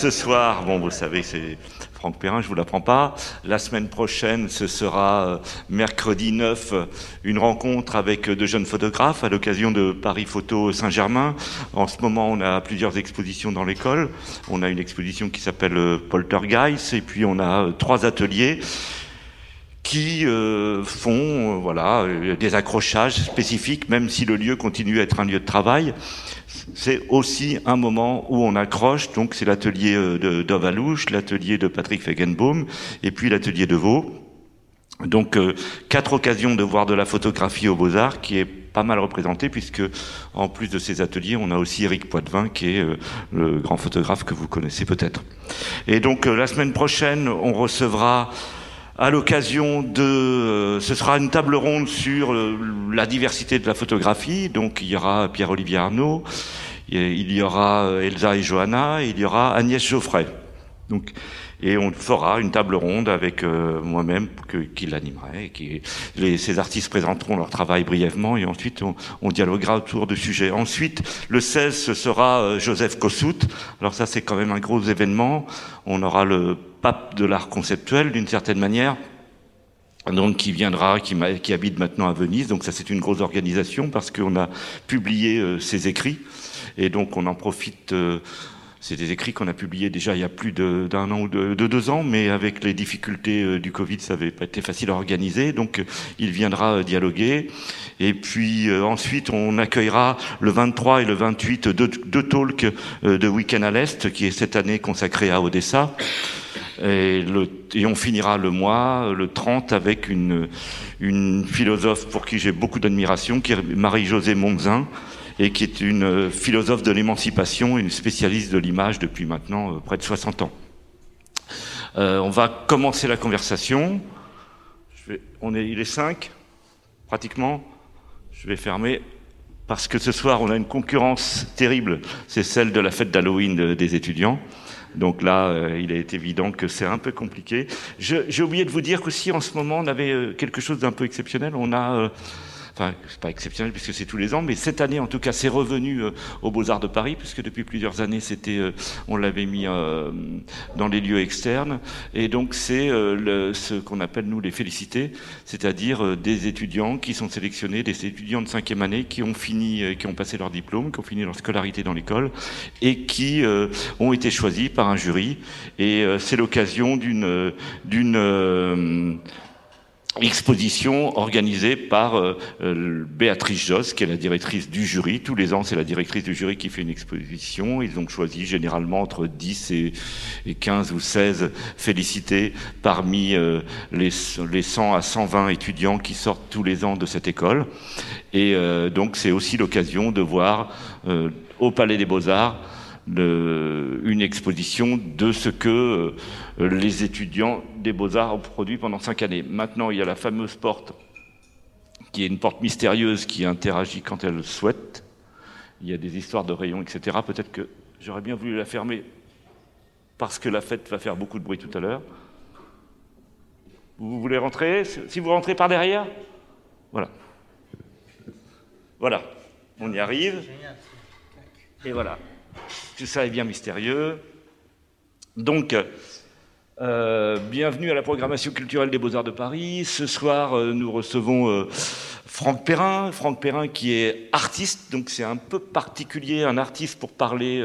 ce soir, bon, vous savez, c'est Franck Perrin, je vous l'apprends pas. La semaine prochaine, ce sera euh, mercredi 9, une rencontre avec euh, de jeunes photographes à l'occasion de Paris Photo Saint-Germain. En ce moment, on a plusieurs expositions dans l'école. On a une exposition qui s'appelle euh, Poltergeist et puis on a trois ateliers qui font voilà des accrochages spécifiques, même si le lieu continue à être un lieu de travail c'est aussi un moment où on accroche. Donc c'est l'atelier euh, d'Ovalouche, l'atelier de Patrick Fegenbaum et puis l'atelier de Vaux. Donc euh, quatre occasions de voir de la photographie aux Beaux-Arts qui est pas mal représentée puisque en plus de ces ateliers, on a aussi Eric Poitvin qui est euh, le grand photographe que vous connaissez peut-être. Et donc la semaine prochaine, on recevra à l'occasion de, euh, ce sera une table ronde sur euh, la diversité de la photographie. Donc il y aura Pierre-Olivier Arnaud, il y aura euh, Elsa et Johanna, et il y aura Agnès Geoffrey. Donc et on fera une table ronde avec moi-même qui l'animerait. Qui, les, ces artistes présenteront leur travail brièvement et ensuite on, on dialoguera autour du sujet. Ensuite, le 16, ce sera Joseph Kossuth. Alors ça, c'est quand même un gros événement. On aura le pape de l'art conceptuel d'une certaine manière, donc qui viendra, qui, qui, habite maintenant à Venise. Donc ça c'est une grosse organisation parce qu'on a publié euh, ses écrits et donc on en profite. Euh, c'est des écrits qu'on a publiés déjà il y a plus d'un an ou de, deux ans, mais avec les difficultés euh, du Covid, ça n'avait pas été facile à organiser. Donc, il viendra dialoguer. Et puis ensuite, on accueillera le 23 et le 28 deux, deux talks de Week-end à l'Est, qui est cette année consacré à Odessa. Et, on finira le mois, le 30, avec une, une philosophe pour qui j'ai beaucoup d'admiration, qui est Marie-Josée Monzin, et qui est une philosophe de l'émancipation, une spécialiste de l'image depuis maintenant euh, près de 60 ans. Euh, on va commencer la conversation. On est, il est 5, pratiquement. Je vais fermer parce que ce soir, on a une concurrence terrible. C'est celle de la fête d'Halloween des étudiants. Donc là, euh, il est évident que c'est un peu compliqué. J'ai oublié de vous dire qu'aussi en ce moment, on avait euh, quelque chose d'un peu exceptionnel. On a euh, enfin, c'est pas exceptionnel puisque c'est tous les ans, mais cette année, en tout cas, c'est revenu euh, aux Beaux-Arts de Paris, puisque depuis plusieurs années, c'était, euh, on l'avait mis euh, dans les lieux externes. Et donc, c'est ce qu'on appelle, nous, les félicités, c'est-à-dire des étudiants qui sont sélectionnés, des étudiants de cinquième année qui ont fini, qui ont passé leur diplôme, qui ont fini leur scolarité dans l'école, et qui ont été choisis par un jury. Et c'est l'occasion d'une, d'une, exposition organisée par euh, euh, Béatrice Joss, qui est la directrice du jury. Tous les ans, c'est la directrice du jury qui fait une exposition. Ils ont choisi généralement entre 10 et, et 15 ou 16 félicités parmi euh, les, les 100 à 120 étudiants qui sortent tous les ans de cette école. Et donc, c'est aussi l'occasion de voir au Palais des Beaux-Arts une exposition de ce que euh, les étudiants des beaux-arts ont produit pendant cinq années. Maintenant, il y a la fameuse porte, qui est une porte mystérieuse qui interagit quand elle le souhaite. Il y a des histoires de rayons, etc. Peut-être que j'aurais bien voulu la fermer parce que la fête va faire beaucoup de bruit tout à l'heure. Vous voulez rentrer? Si vous rentrez par derrière? Voilà. Voilà. On y arrive. Et voilà. Tout ça est bien mystérieux. Donc, euh, bienvenue à la programmation culturelle des Beaux-Arts de Paris. Ce soir, euh, nous recevons euh, Franck Perrin. Franck Perrin qui est artiste, donc c'est un peu particulier, un artiste pour parler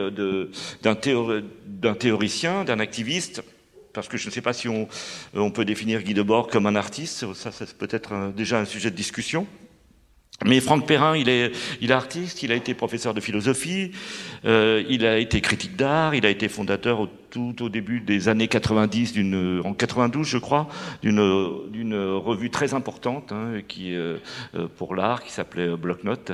d'un théoricien, d'un activiste. Parce que je ne sais pas si on peut définir Guy Debord comme un artiste, ça, c'est peut-être déjà un sujet de discussion. Mais Franck Perrin, il est, il est artiste, il a été professeur de philosophie, euh, il a été critique d'art, il a été fondateur au, tout au début des années 90, d'une, en 92 je crois, d'une, d'une revue très importante hein, qui euh, pour l'art qui s'appelait Bloc-Notes.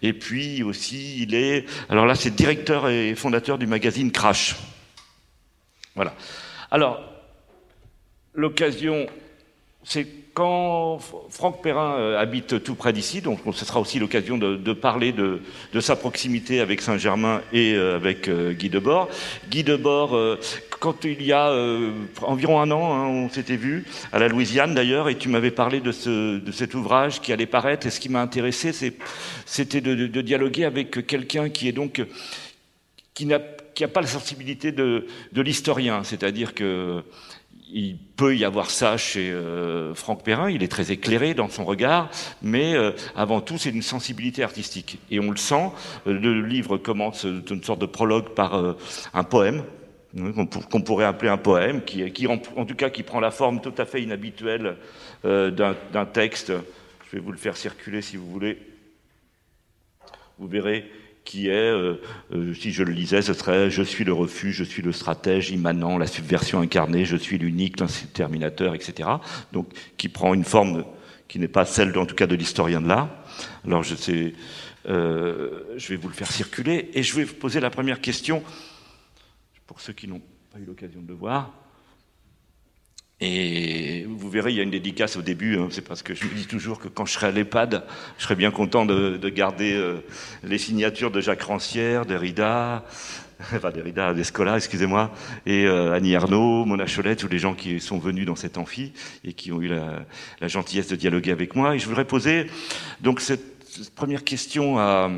Et puis aussi, il est, alors là, c'est directeur et fondateur du magazine Crash. Voilà. Alors, l'occasion, c'est quand Franck Perrin euh, habite tout près d'ici, donc ce sera aussi l'occasion de, parler de, sa proximité avec Saint-Germain et euh, avec euh, Guy Debord. Guy Debord, quand il y a environ un an, hein, on s'était vu à la Louisiane d'ailleurs, et tu m'avais parlé de, ce, de cet ouvrage qui allait paraître. Et ce qui m'a intéressé, c'était de, dialoguer avec quelqu'un qui n'a pas la sensibilité de, de l'historien, c'est-à-dire que il peut y avoir ça chez euh, Franck Perrin, il est très éclairé dans son regard, mais euh, avant tout c'est une sensibilité artistique. Et on le sent, le livre commence d'une sorte de prologue par euh, un poème, hein, qu'on pourrait appeler un poème, qui, qui en, en, tout cas qui prend la forme tout à fait inhabituelle d'un texte. Je vais vous le faire circuler si vous voulez. Vous verrez, qui est, euh, euh, si je le lisais, ce serait Je suis le refuge, je suis le stratège immanent, la subversion incarnée, je suis l'unique, l'interminateur, etc. Donc, qui prend une forme qui n'est pas celle, en tout cas, de l'historien de l'art. Alors, je sais, euh, je vais vous le faire circuler et je vais vous poser la première question pour ceux qui n'ont pas eu l'occasion de le voir. Et vous verrez, il y a une dédicace au début. Hein, c'est parce que je me dis toujours que quand je serai à l'EHPAD, je serai bien content de, de garder euh, les signatures de Jacques Rancière, Derrida, enfin Derrida, d'Escola, excusez-moi, et euh, Annie Arnaud, Mona Cholet, tous les gens qui sont venus dans cet amphi et qui ont eu la, gentillesse de dialoguer avec moi. Et je voudrais poser donc cette, première question à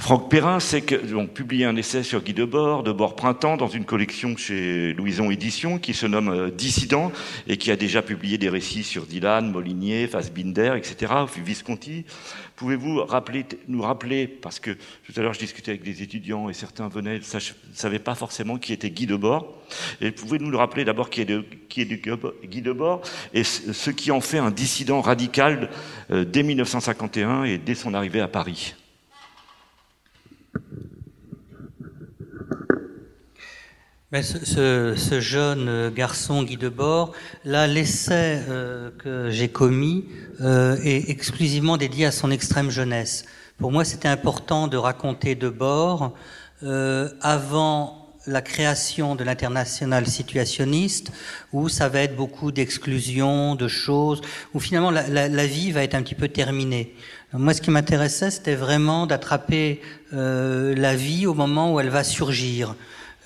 Franck Perrin, c'est que donc publié un essai sur Guy Debord, Debord Printemps, dans une collection chez Louison Édition qui se nomme euh, Dissident et qui a déjà publié des récits sur Dylan, Molinier, Fassbinder, etc. Visconti. Pouvez-vous rappeler, nous rappeler, parce que tout à l'heure je discutais avec des étudiants et certains venaient, ne savaient pas forcément qui était Guy Debord. Et pouvez-vous nous le rappeler d'abord qui est, de, Guy Debord et ce qui en fait un dissident radical euh, dès 1951 et dès son arrivée à Paris? Mais ce, ce, ce, jeune garçon Guy Debord, là, l'essai euh, que j'ai commis euh, est exclusivement dédié à son extrême jeunesse. Pour moi, c'était important de raconter Debord euh, avant la création de l'international situationniste, où ça va être beaucoup d'exclusion, de choses, où finalement la, la, la, vie va être un petit peu terminée. Moi, ce qui m'intéressait, c'était vraiment d'attraper euh, la vie au moment où elle va surgir.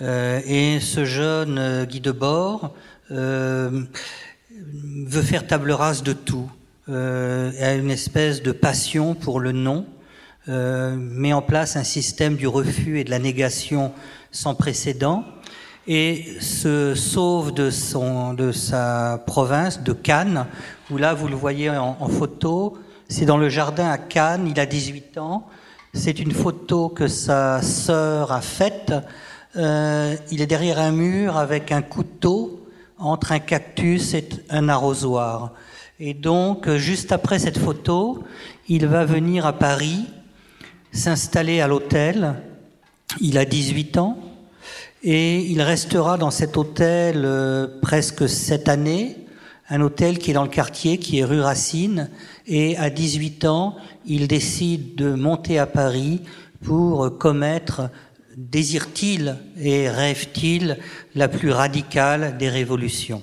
Euh, et ce jeune euh, Guy Debord euh, veut faire table rase de tout. A une espèce de passion pour le non, met en place un système du refus et de la négation sans précédent et se sauve de, son, de sa province, de Cannes, où là, vous le voyez en photo, c'est dans le jardin à Cannes, il a 18 ans. C'est une photo que sa sœur a faite. Euh, il est derrière un mur avec un couteau entre un cactus et un arrosoir. Et donc, juste après cette photo, il va venir à Paris, s'installer à l'hôtel. Il a 18 ans et il restera dans cet hôtel euh, presque sept années, un hôtel qui est dans le quartier, qui est rue Racine, et à 18 ans, il décide de monter à Paris pour commettre, désire-t-il et rêve-t-il, la plus radicale des révolutions.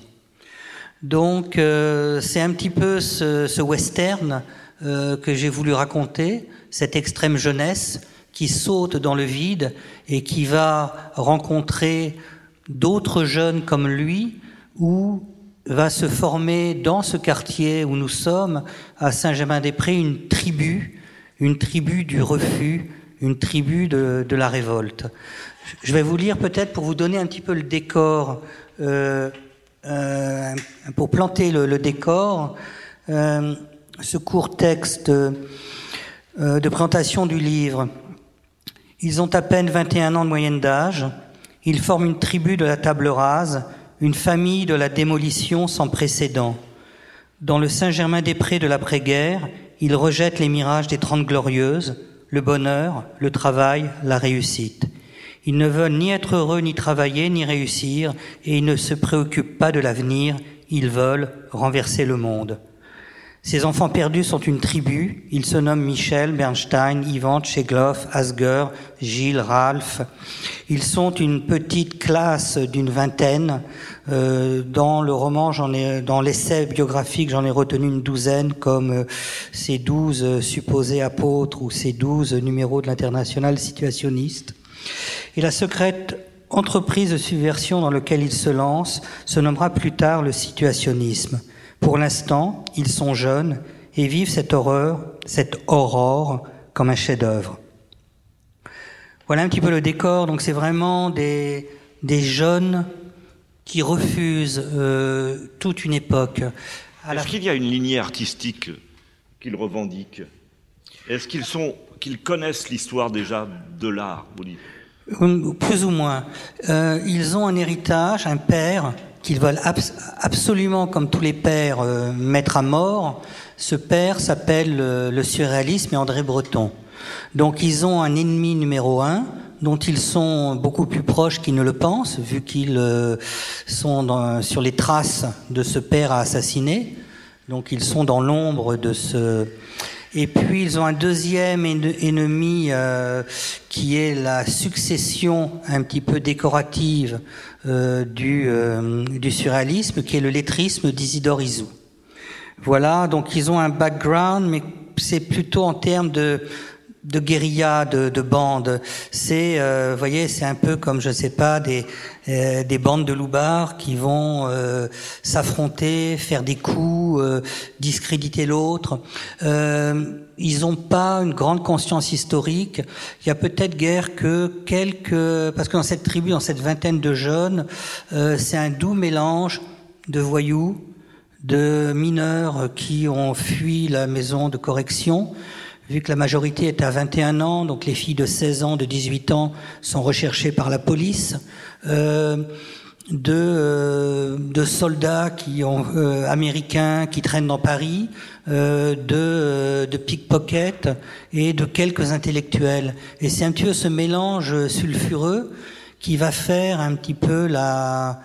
Donc euh, c'est un petit peu ce, western euh, que j'ai voulu raconter, cette extrême jeunesse qui saute dans le vide et qui va rencontrer d'autres jeunes comme lui ou va se former dans ce quartier où nous sommes, à Saint-Germain-des-Prés, une tribu, une tribu du refus, une tribu de, la révolte. Je vais vous lire peut-être pour vous donner un petit peu le décor, euh, euh, pour planter le, décor, euh, ce court texte de présentation du livre. Ils ont à peine 21 ans de moyenne d'âge, ils forment une tribu de la table rase, une famille de la démolition sans précédent. Dans le Saint-Germain-des-Prés de l'après-guerre, ils rejettent les mirages des Trente Glorieuses, le bonheur, le travail, la réussite. Ils ne veulent ni être heureux, ni travailler, ni réussir, et ils ne se préoccupent pas de l'avenir, ils veulent renverser le monde. Ces enfants perdus sont une tribu. Ils se nomment Michel, Bernstein, Ivan, Tchegloff, Asger, Gilles, Ralph. Ils sont une petite classe d'une vingtaine. Euh, dans le roman, j'en ai, dans l'essai biographique, j'en ai retenu une douzaine, comme euh, ces douze supposés apôtres ou ces douze numéros de l'international situationniste. Et la secrète entreprise de subversion dans laquelle ils se lancent se nommera plus tard le situationnisme. Pour l'instant, ils sont jeunes et vivent cette horreur, cette aurore, comme un chef-d'œuvre. Voilà un petit peu le décor. Donc c'est vraiment des, des jeunes qui refusent euh, toute une époque. Est-ce qu'il y a une lignée artistique qu'ils revendiquent? Est-ce qu'ils sont qu'ils connaissent l'histoire déjà de l'art Plus ou moins. Euh, ils ont un héritage, un père qu'ils veulent absolument, comme tous les pères, euh, mettre à mort. Ce père s'appelle le surréalisme et André Breton. Donc ils ont un ennemi numéro un dont ils sont beaucoup plus proches qu'ils ne le pensent, vu qu'ils euh, sont sur les traces de ce père à assassiner. Donc ils sont dans l'ombre de ce... Et puis ils ont un deuxième ennemi euh, qui est la succession un petit peu décorative euh, du, du surréalisme, qui est le lettrisme d'Isidore Isou. Voilà, donc ils ont un background, mais c'est plutôt en termes de de guérilla, de, de bandes. C'est, euh, voyez, c'est un peu comme, je sais pas, des, euh, des bandes de loupards qui vont euh, s'affronter, faire des coups, discréditer l'autre. ils n'ont pas une grande conscience historique. Il y a peut-être guère que quelques... Parce que dans cette tribu, dans cette vingtaine de jeunes, c'est un doux mélange de voyous, de mineurs qui ont fui la maison de correction, vu que la majorité est à 21 ans, donc les filles de 16 ans, de 18 ans sont recherchées par la police, euh, de, euh, de, soldats qui euh, américains qui traînent dans Paris, de, de pickpockets et de quelques intellectuels. Et c'est un petit peu ce mélange sulfureux qui va faire un petit peu la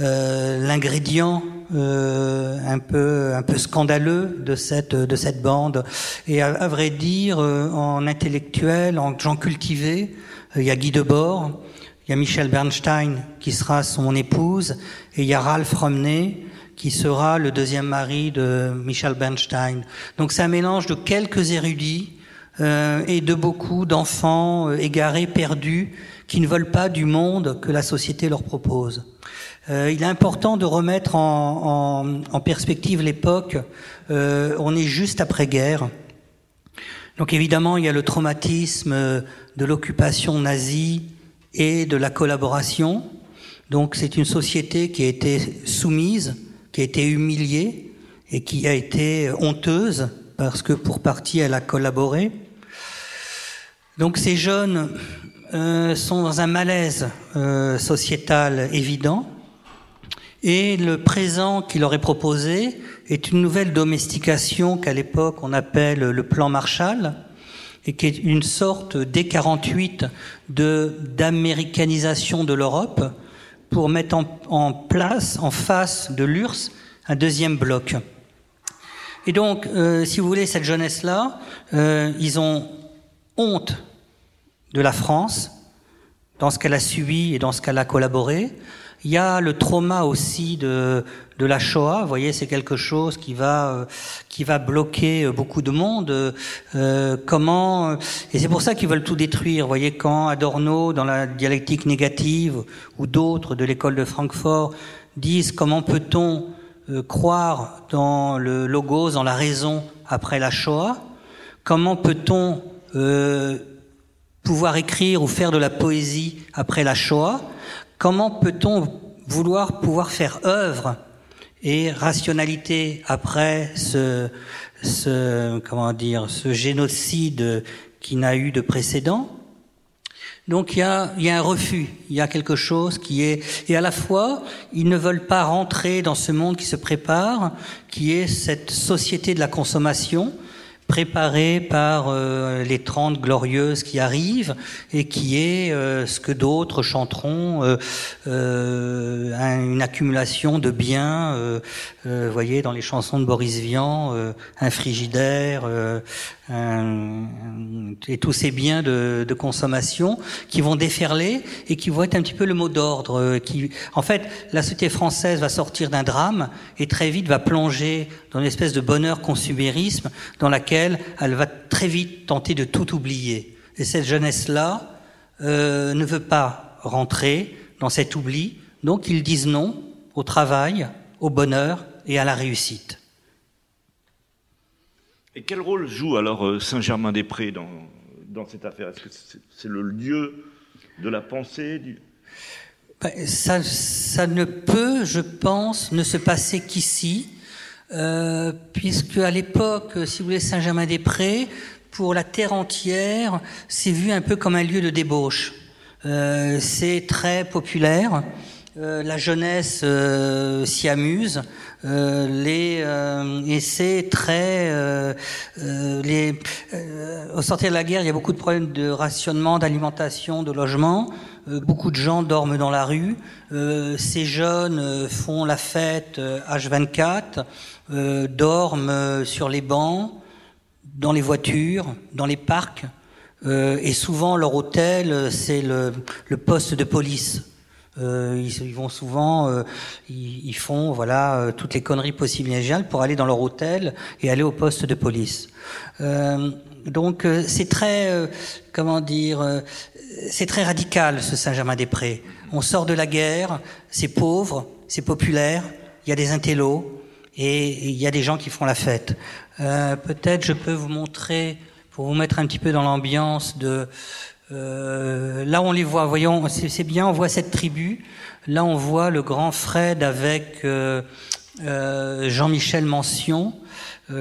euh, l'ingrédient euh, un peu un peu scandaleux de cette de cette bande. Et à, vrai dire euh, en intellectuel en gens cultivés il y a Guy Debord il y a Michel Bernstein qui sera son épouse et il y a Ralph Romney qui sera le deuxième mari de Michel Bernstein. Donc c'est un mélange de quelques érudits et de beaucoup d'enfants égarés perdus qui ne veulent pas du monde que la société leur propose. Euh, il est important de remettre en, en, en perspective l'époque. Euh, on est juste après-guerre. Donc évidemment, il y a le traumatisme de l'occupation nazie et de la collaboration. Donc c'est une société qui a été soumise, qui a été humiliée et qui a été honteuse parce que pour partie elle a collaboré. Donc ces jeunes euh, sont dans un malaise euh, sociétal évident. Et le présent qui leur est proposé est une nouvelle domestication qu'à l'époque on appelle le plan Marshall, et qui est une sorte D48 de d'américanisation de l'Europe pour mettre en, place, en face de l'URSS, un deuxième bloc. Et donc, euh, si vous voulez, cette jeunesse-là, ils ont honte de la France, dans ce qu'elle a subi et dans ce qu'elle a collaboré. Il y a le trauma aussi de, de la Shoah. Vous voyez, c'est quelque chose qui va euh, qui va bloquer euh, beaucoup de monde. Euh, comment et c'est pour ça qu'ils veulent tout détruire. Vous voyez, quand Adorno, dans la dialectique négative, ou d'autres de l'école de Francfort disent comment peut-on croire dans le logos, dans la raison après la Shoah Comment peut-on pouvoir écrire ou faire de la poésie après la Shoah, comment peut-on vouloir pouvoir faire œuvre et rationalité après ce, ce comment dire ce génocide qui n'a eu de précédent? Donc il y, a, y a un refus, il y a quelque chose qui est... Et à la fois, ils ne veulent pas rentrer dans ce monde qui se prépare, qui est cette société de la consommation, préparé par euh, les Trente Glorieuses qui arrivent et qui est euh, ce que d'autres chanteront, euh, une accumulation de biens, vous voyez, dans les chansons de Boris Vian, un frigidaire, et tous ces biens de, de, consommation qui vont déferler et qui vont être un petit peu le mot d'ordre. Qui, en fait, la société française va sortir d'un drame et très vite va plonger dans une espèce de bonheur consumérisme dans laquelle elle va très vite tenter de tout oublier. Et cette jeunesse-là euh, ne veut pas rentrer dans cet oubli, donc ils disent non au travail, au bonheur et à la réussite. Et quel rôle joue alors euh, Saint-Germain-des-Prés dans, dans cette affaire? Est-ce que c'est le lieu de la pensée. Ben, ça, ça, ne peut, je pense, ne se passer qu'ici, euh, puisque à l'époque, si vous voulez, Saint-Germain-des-Prés, pour la terre entière, c'est vu un peu comme un lieu de débauche. Euh, c'est très populaire. Euh, la jeunesse euh, s'y amuse. Euh, et c'est très. au sortir de la guerre, il y a beaucoup de problèmes de rationnement, d'alimentation, de logement. beaucoup de gens dorment dans la rue. ces jeunes font la fête H24, dorment sur les bancs, dans les voitures, dans les parcs. et souvent, leur hôtel, c'est le poste de police. Euh, ils, vont souvent, euh, ils, font voilà euh, toutes les conneries possibles et géniales pour aller dans leur hôtel et aller au poste de police. donc c'est très, comment dire, c'est très radical ce Saint-Germain-des-Prés. On sort de la guerre, c'est pauvre, c'est populaire, il y a des intellos et il y a des gens qui font la fête. Peut-être je peux vous montrer pour vous mettre un petit peu dans l'ambiance de euh, là, on les voit, voyons, c'est bien, on voit cette tribu. Là, on voit le grand Fred avec euh, euh, Jean-Michel Mention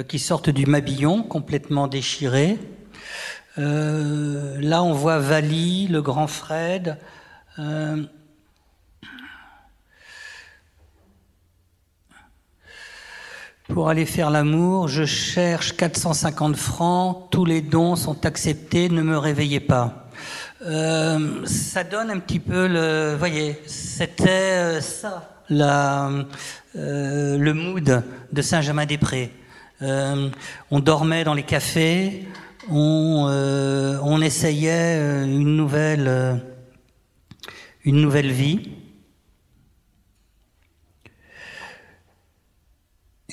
qui sortent du Mabillon, complètement déchiré. là, on voit Vali, le grand Fred. Pour aller faire l'amour, je cherche 450 francs, tous les dons sont acceptés, ne me réveillez pas. Euh, ça donne un petit peu le. voyez, c'était euh, ça, euh, le mood de Saint-Germain-des-Prés. on dormait dans les cafés, on, on essayait une nouvelle, une nouvelle vie.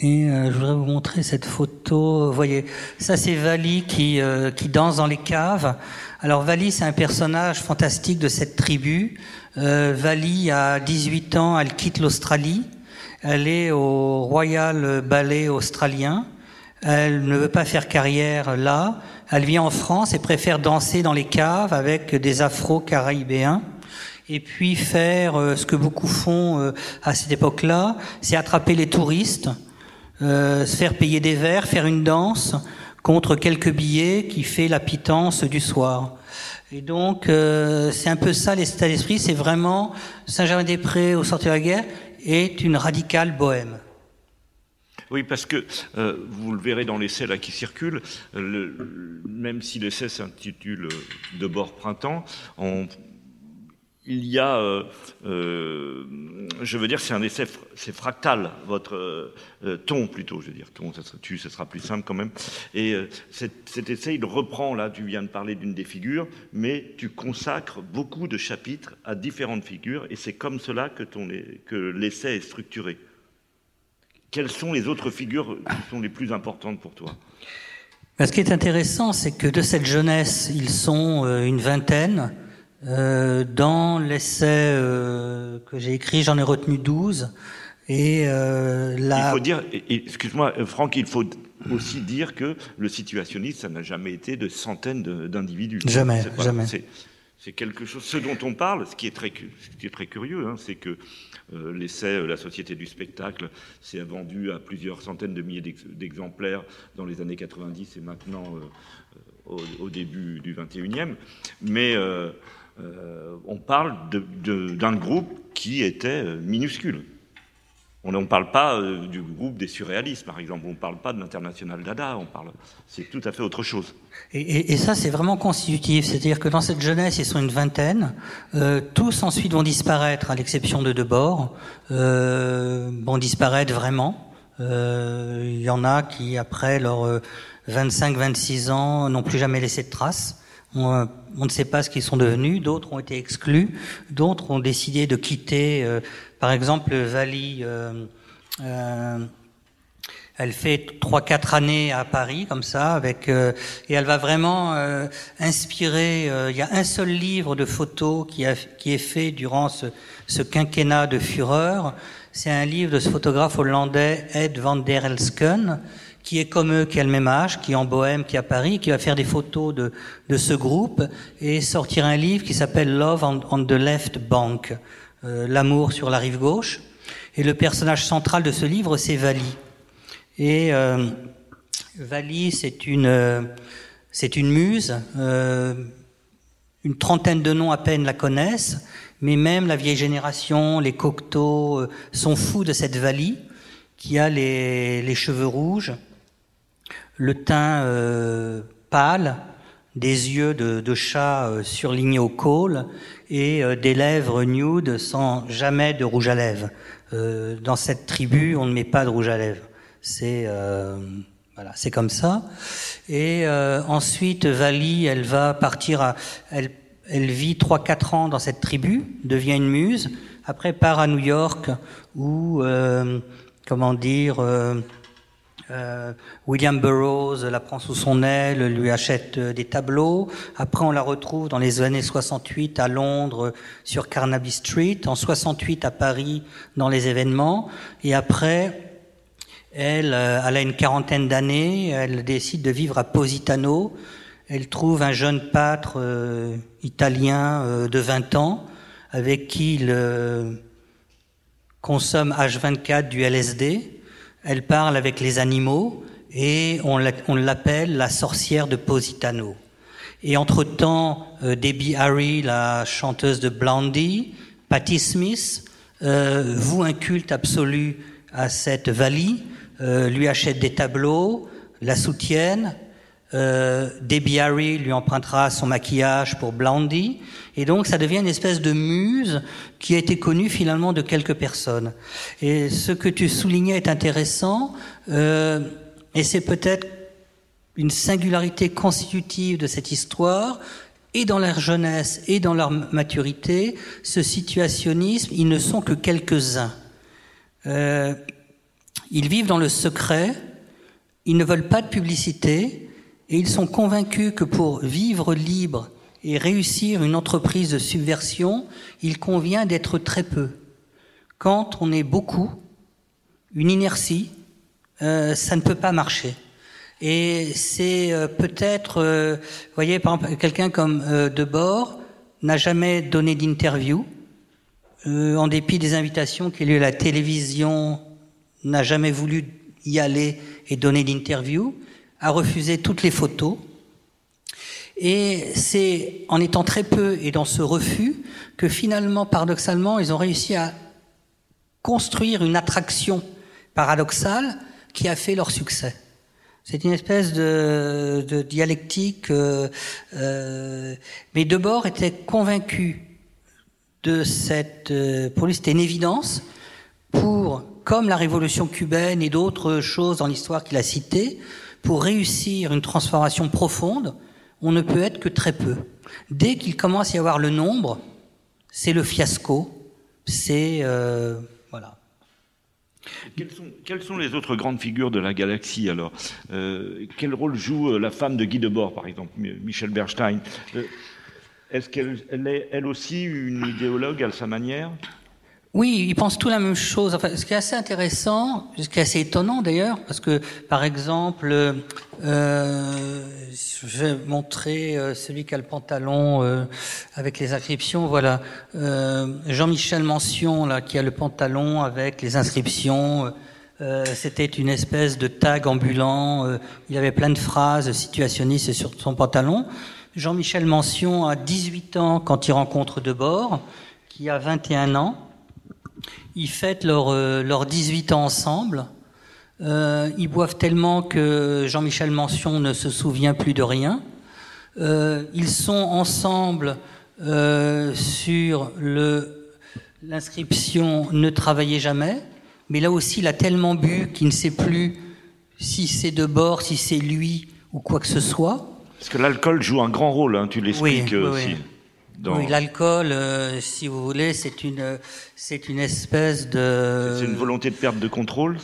Et je voudrais vous montrer cette photo. Vous voyez, ça c'est Vali qui, qui danse dans les caves. Alors Vali, c'est un personnage fantastique de cette tribu. Euh, Vali a 18 ans, elle quitte l'Australie. Elle est au Royal Ballet australien. Elle ne veut pas faire carrière là. Elle vient en France et préfère danser dans les caves avec des afro-caribéens. Et puis faire euh, ce que beaucoup font euh, à cette époque-là, c'est attraper les touristes, euh, se faire payer des verres, faire une danse, contre quelques billets qui fait la pitance du soir. Et donc, euh, c'est un peu ça l'état d'esprit, c'est vraiment Saint-Germain-des-Prés au sortir de la guerre est une radicale bohème. Oui, parce que euh, vous le verrez dans l'essai là qui circule, le, même si l'essai s'intitule De bord printemps, on, il y a, euh, euh, je veux dire, c'est un essai, c'est fractal, votre euh, ton plutôt, je veux dire, ton, ça sera, tu, ça sera plus simple quand même. Et cet, essai, il reprend, là, tu viens de parler d'une des figures, mais tu consacres beaucoup de chapitres à différentes figures, et c'est comme cela que, ton, que l'essai est structuré. Quelles sont les autres figures qui sont les plus importantes pour toi? Ben, Ce qui est intéressant, c'est que de cette jeunesse, ils sont une vingtaine, euh, dans l'essai euh, que j'ai écrit, j'en ai retenu 12. Et euh, là... Il faut dire, excuse-moi Franck, il faut aussi dire que le situationnisme, ça n'a jamais été de centaines d'individus. Jamais, jamais. C'est quelque chose. Ce dont on parle, ce qui est très, ce qui est très curieux, hein, c'est que euh, l'essai La Société du spectacle s'est vendu à plusieurs centaines de milliers d'exemplaires dans les années 90 et maintenant au, au, début du 21e. Mais euh, on parle d'un groupe qui était euh, minuscule. On ne parle pas euh, du groupe des surréalistes, par exemple. On ne parle pas de l'international Dada. On parle. C'est tout à fait autre chose. Et, ça, c'est vraiment constitutif. C'est-à-dire que dans cette jeunesse, ils sont une vingtaine. tous ensuite vont disparaître, à l'exception de Debord. Vont disparaître vraiment. Il y en a qui, après leurs 25-26 ans, n'ont plus jamais laissé de traces. On, ne sait pas ce qu'ils sont devenus. D'autres ont été exclus. D'autres ont décidé de quitter. Euh, par exemple, Vali, euh, euh, elle fait trois quatre années à Paris comme ça, avec et elle va vraiment inspirer. il y a un seul livre de photos qui, a, qui est fait durant ce, ce quinquennat de fureur. C'est un livre de ce photographe hollandais Ed van der Elsken qui est comme eux, qui a le même âge, qui est en Bohème, qui est à Paris, qui va faire des photos de, ce groupe et sortir un livre qui s'appelle Love on, the Left Bank, euh, l'amour sur la rive gauche. Et le personnage central de ce livre, c'est Vali. Et euh, Vali, c'est une, euh, c'est une muse. Euh, une trentaine de noms à peine la connaissent, mais même la vieille génération, les cocteaux, sont fous de cette Vali qui a les cheveux rouges, le teint euh, pâle, des yeux de, de chat euh, surlignés au col et euh, des lèvres nudes sans jamais de rouge à lèvres. dans cette tribu, on ne met pas de rouge à lèvres. C'est voilà, c'est comme ça. Et ensuite, Vali, elle va partir à, elle, elle vit trois quatre ans dans cette tribu, devient une muse. Après, part à New York où comment dire, euh, William Burroughs la prend sous son aile, lui achète euh, des tableaux. Après, on la retrouve dans les années 68 à Londres sur Carnaby Street, en 68 à Paris dans les événements. Et après, elle, euh, elle a une quarantaine d'années, elle décide de vivre à Positano. Elle trouve un jeune pâtre italien de 20 ans avec qui il consomme H24 du LSD elle parle avec les animaux et on l'appelle la sorcière de Positano. Et entre-temps, euh, Debbie Harry, la chanteuse de Blondie, Patti Smith, euh, voue un culte absolu à cette Vali, euh, lui achète des tableaux, la soutiennent, euh, Debbie Harry lui empruntera son maquillage pour Blondie, et donc ça devient une espèce de muse qui a été connue finalement de quelques personnes. Et ce que tu soulignais est intéressant, euh, et c'est peut-être une singularité constitutive de cette histoire, et dans leur jeunesse et dans leur maturité, ce situationnisme, ils ne sont que quelques-uns. Euh, ils vivent dans le secret, ils ne veulent pas de publicité, et ils sont convaincus que pour vivre libre et réussir une entreprise de subversion, il convient d'être très peu. Quand on est beaucoup, une inertie, euh, ça ne peut pas marcher. Et c'est euh, peut-être, euh, voyez, par exemple, quelqu'un comme Debord n'a jamais donné d'interview, en dépit des invitations qu'il a eu à la télévision, n'a jamais voulu y aller et donner d'interview a refusé toutes les photos. Et c'est en étant très peu et dans ce refus que finalement, paradoxalement, ils ont réussi à construire une attraction paradoxale qui a fait leur succès. C'est une espèce de, dialectique. Euh, euh, mais Debord était convaincu de cette. Euh, pour lui, c'était une évidence. Pour, comme la révolution cubaine et d'autres choses dans l'histoire qu'il a citées, pour réussir une transformation profonde, on ne peut être que très peu. Dès qu'il commence à y avoir le nombre, c'est le fiasco, c'est euh, voilà. Quelles sont, les autres grandes figures de la galaxie alors? Euh, Quel rôle joue euh, la femme de Guy Debord, par exemple, Michel Bernstein Est-ce qu'elle est elle aussi une idéologue à sa manière? Oui, ils pensent tous la même chose. Enfin, ce qui est assez intéressant, ce qui est assez étonnant d'ailleurs, parce que par exemple, euh, je vais montrer euh, celui qui a le pantalon euh, avec les inscriptions. Voilà, Jean-Michel Mention là, qui a le pantalon avec les inscriptions. C'était une espèce de tag ambulant. il avait plein de phrases situationnistes sur son pantalon. Jean-Michel Mention a 18 ans quand il rencontre Debord, qui a 21 ans. Ils fêtent leurs leur 18 ans ensemble. Euh, ils boivent tellement que Jean-Michel Mention ne se souvient plus de rien. Euh, ils sont ensemble euh, sur l'inscription Ne travaillez jamais. Mais là aussi, il a tellement bu qu'il ne sait plus si c'est de bord, si c'est lui ou quoi que ce soit. Parce que l'alcool joue un grand rôle, hein, tu l'expliques aussi. Oui, l'alcool, euh, si vous voulez, c'est une, c'est une espèce de. C'est une volonté de perte de contrôle.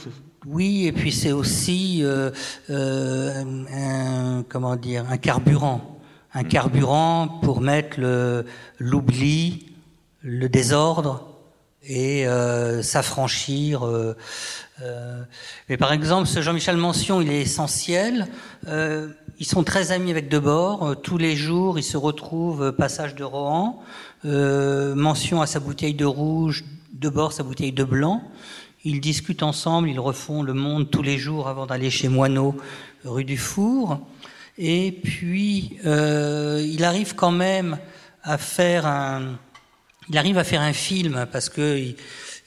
Oui, et puis c'est aussi euh, euh, un, comment dire, un carburant, un hmm. carburant pour mettre le l'oubli, le désordre et euh, s'affranchir. Euh, euh, mais par exemple, ce Jean-Michel Mention, il est essentiel. Euh, ils sont très amis avec Debord. tous les jours, ils se retrouvent passage de Rohan. Mention à sa bouteille de rouge, Debord sa bouteille de blanc. Ils discutent ensemble, ils refont le monde tous les jours avant d'aller chez Moineau, rue du Four. Et puis, il arrive quand même à faire un, il arrive à faire un film parce que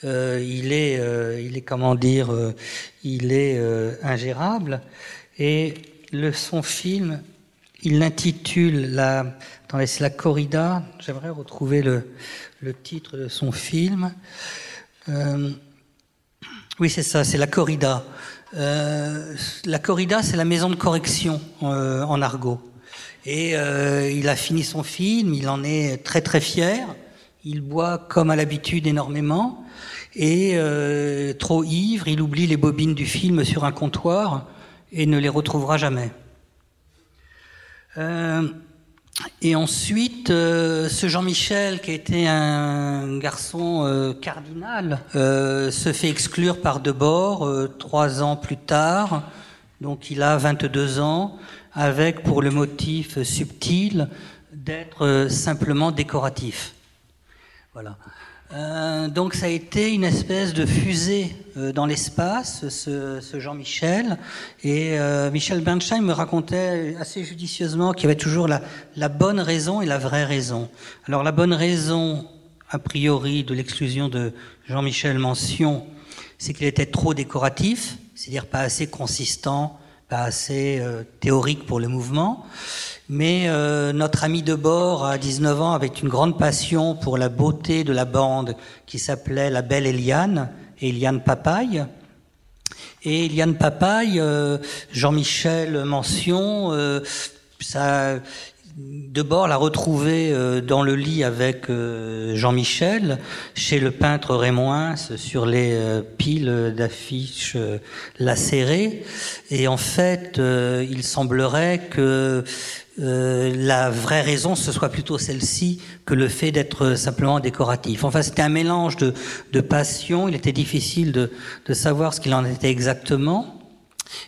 euh, il est, euh, il est comment dire, euh, il est euh, ingérable. Et le son film, il l'intitule la, la corrida. J'aimerais retrouver le, le titre de son film. oui, c'est ça, c'est la corrida. la corrida, c'est la maison de correction en argot. Et il a fini son film, il en est très très fier. Il boit comme à l'habitude énormément et euh, trop ivre, il oublie les bobines du film sur un comptoir et ne les retrouvera jamais. Euh, et ensuite, euh, ce Jean-Michel, qui était un garçon cardinal, se fait exclure par Debord trois ans plus tard. Donc il a 22 ans, avec pour le motif subtil d'être simplement décoratif. Voilà. Euh, donc ça a été une espèce de fusée euh, dans l'espace, ce, Jean-Michel. Et euh, Michel Bernstein me racontait assez judicieusement qu'il y avait toujours la, bonne raison et la vraie raison. Alors la bonne raison, a priori, de l'exclusion de Jean-Michel Mention, c'est qu'il était trop décoratif, c'est-à-dire pas assez consistant, pas assez euh, théorique pour le mouvement. Mais euh, notre ami de bord à 19 ans avait une grande passion pour la beauté de la bande qui s'appelait La Belle Eliane, Eliane Papaye. Et Eliane Papaye, euh, Jean-Michel Mention, euh, ça, Debord l'a retrouvé euh, dans le lit avec Jean-Michel, chez le peintre Raymond sur les piles d'affiches lacérées. Et en fait, il semblerait que la vraie raison, ce soit plutôt celle-ci que le fait d'être simplement décoratif. Enfin, c'était un mélange de, de passion. Il était difficile de, de savoir ce qu'il en était exactement.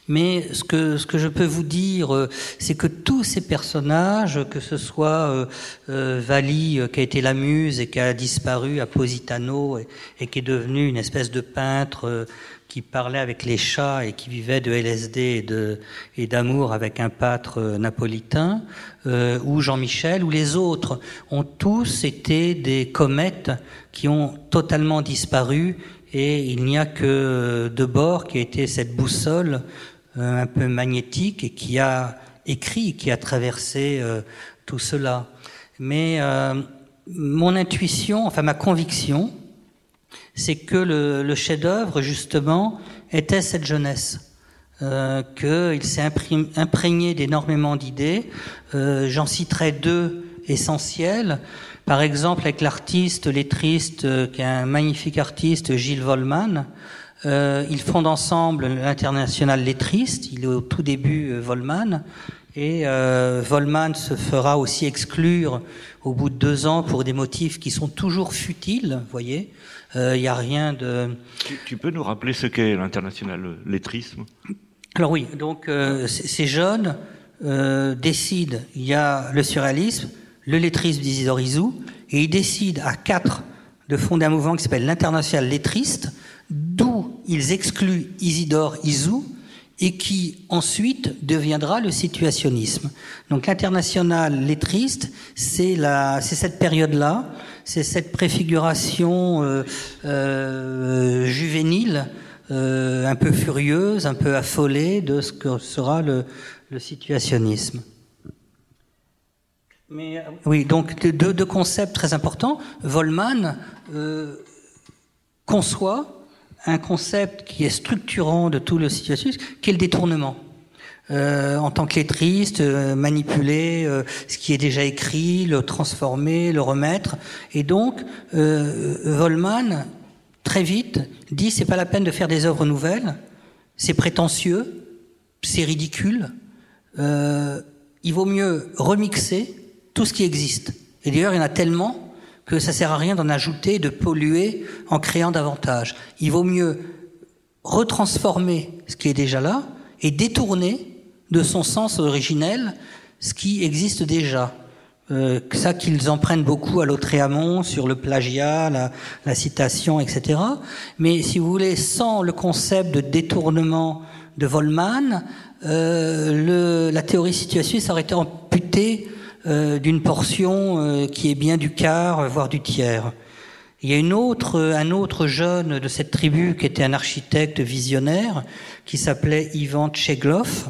Mais ce que, je peux vous dire, euh, c'est que tous ces personnages, que ce soit euh, euh Vali, euh, qui a été la muse et qui a disparu à Positano et, qui est devenu une espèce de peintre qui parlait avec les chats et qui vivait de LSD et d'amour avec un pâtre napolitain, ou Jean-Michel, ou les autres, ont tous été des comètes qui ont totalement disparu et il n'y a que Debord qui a été cette boussole euh, un peu magnétique et qui a écrit, qui a traversé euh, tout cela. Mais euh, mon intuition, enfin ma conviction, c'est que le, chef-d'œuvre justement était cette jeunesse. Qu'il s'est imprégné d'énormément d'idées. J'en citerai deux essentielles. Par exemple, avec l'artiste lettriste, euh, qui est un magnifique artiste, Gilles Volman, euh, ils fondent ensemble l'international lettriste. Il est au tout début euh, Volman. Et euh, Volman se fera aussi exclure au bout de deux ans pour des motifs qui sont toujours futiles, vous voyez. Il euh, n'y a rien de... Tu, tu peux nous rappeler ce qu'est l'international lettrisme Alors oui, donc euh, ces jeunes décident, il y a le surréalisme, le lettrisme d'Isidore Isou, et il décide à quatre de fonder un mouvement qui s'appelle l'International lettriste, d'où ils excluent Isidore Isou, et qui ensuite deviendra le situationnisme. Donc l'international lettriste, c'est cette période-là, c'est cette préfiguration euh, euh, juvénile, euh, un peu furieuse, un peu affolée de ce que sera le situationnisme. Mais, euh, oui, donc deux, concepts très importants. Volman euh, conçoit un concept qui est structurant de tout le situation, qui est le détournement. Euh, en tant que lettriste, euh, manipuler ce qui est déjà écrit, le transformer, le remettre. Et donc, Volman, très vite, dit c'est pas la peine de faire des œuvres nouvelles, c'est prétentieux, c'est ridicule. il vaut mieux remixer tout ce qui existe. Et d'ailleurs, il y en a tellement que ça sert à rien d'en ajouter, de polluer en créant davantage. Il vaut mieux retransformer ce qui est déjà là et détourner de son sens originel ce qui existe déjà. Euh, ça qu'ils en prennent beaucoup à Lautréamont sur le plagiat, la, la, citation, etc. Mais si vous voulez, sans le concept de détournement de Volman, euh, le, la théorie situationniste aurait été amputée d'une portion euh, qui est bien du quart, voire du tiers. Il y a un autre jeune de cette tribu qui était un architecte visionnaire, qui s'appelait Ivan Tcheglov,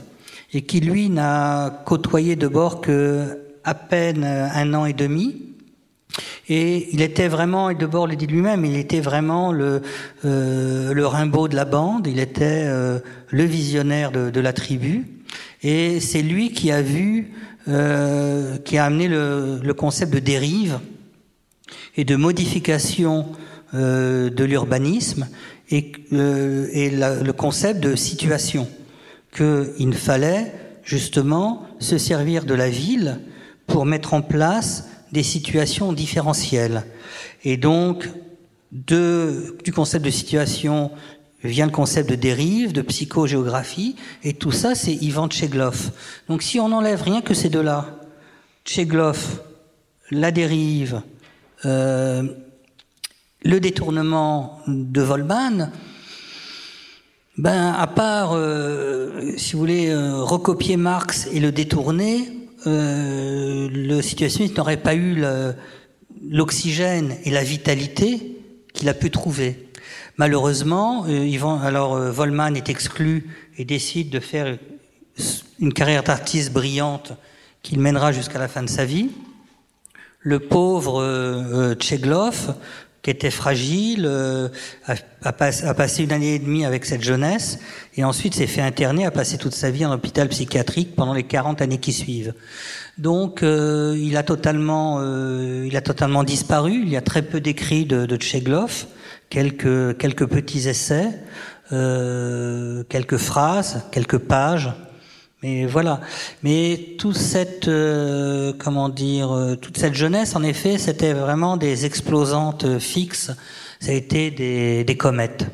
et qui lui n'a côtoyé de bord que à peine un an et demi. Et il était vraiment, et Debord le dit lui-même, il était vraiment le, euh, Rimbaud de la bande, il était euh, le visionnaire de, de, la tribu. Et c'est lui qui a vu, euh, qui a amené le, concept de dérive et de modification euh, de l'urbanisme et, euh, le concept de situation, qu'il fallait justement se servir de la ville pour mettre en place des situations différentielles. Et donc, du concept de situation vient le concept de dérive, de psychogéographie, et tout ça, c'est Ivan Tcheglov. Donc si on enlève rien que ces deux-là, Tcheglov, la dérive, euh, le détournement de Volman, ben à part, euh, si vous voulez, euh, recopier Marx et le détourner, le situationniste n'aurait pas eu l'oxygène et la vitalité qu'il a pu trouver. Malheureusement, euh, alors euh, Volman est exclu et décide de faire une carrière d'artiste brillante qu'il mènera jusqu'à la fin de sa vie. Le pauvre euh, Tcheglov qui était fragile, euh, a, a, passé une année et demie avec cette jeunesse, et ensuite s'est fait interner, a passé toute sa vie en hôpital psychiatrique pendant les 40 années qui suivent. Donc euh, il a totalement, euh, il a totalement disparu. Il y a très peu d'écrits de, de quelques petits essais, euh, quelques phrases, quelques pages. Mais voilà. Mais toute cette, euh, comment dire, euh, toute cette jeunesse, en effet, c'était vraiment des explosantes fixes. Ça a été des, comètes.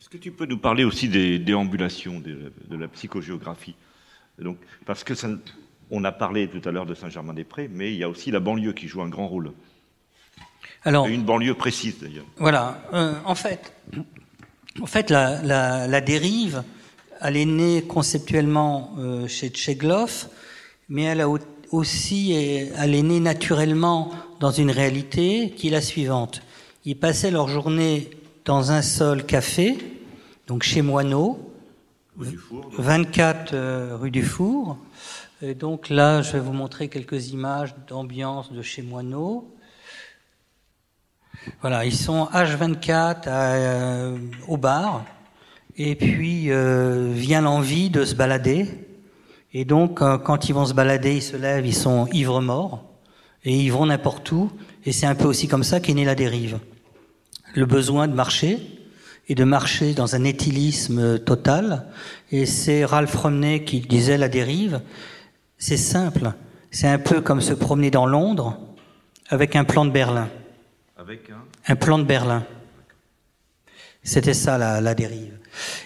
Est-ce que tu peux nous parler aussi des déambulations de, la psychogéographie? Donc, parce que on a parlé tout à l'heure de Saint-Germain-des-Prés, mais il y a aussi la banlieue qui joue un grand rôle. Alors, une banlieue précise d'ailleurs. Voilà. Euh, en fait, en fait, la, la, la dérive elle est née conceptuellement euh, chez Tcheglov, mais elle a aussi, elle est née naturellement dans une réalité qui est la suivante. Ils passaient leur journée dans un seul café, donc chez Moineau, 24 euh, rue du Four. Et donc là, je vais vous montrer quelques images d'ambiance de chez Moineau. Voilà, ils sont H24 euh, au bar. Et puis euh, vient l'envie de se balader. Et donc, euh, quand ils vont se balader, ils se lèvent, ils sont ivres morts. Et ils vont n'importe où. Et c'est un peu aussi comme ça qu'est née la dérive. Le besoin de marcher, et de marcher dans un éthylisme total. Et c'est Ralph Romney qui disait la dérive. C'est simple. C'est un peu comme se promener dans Londres avec un plan de Berlin. Un, plan de Berlin. C'était ça la, dérive.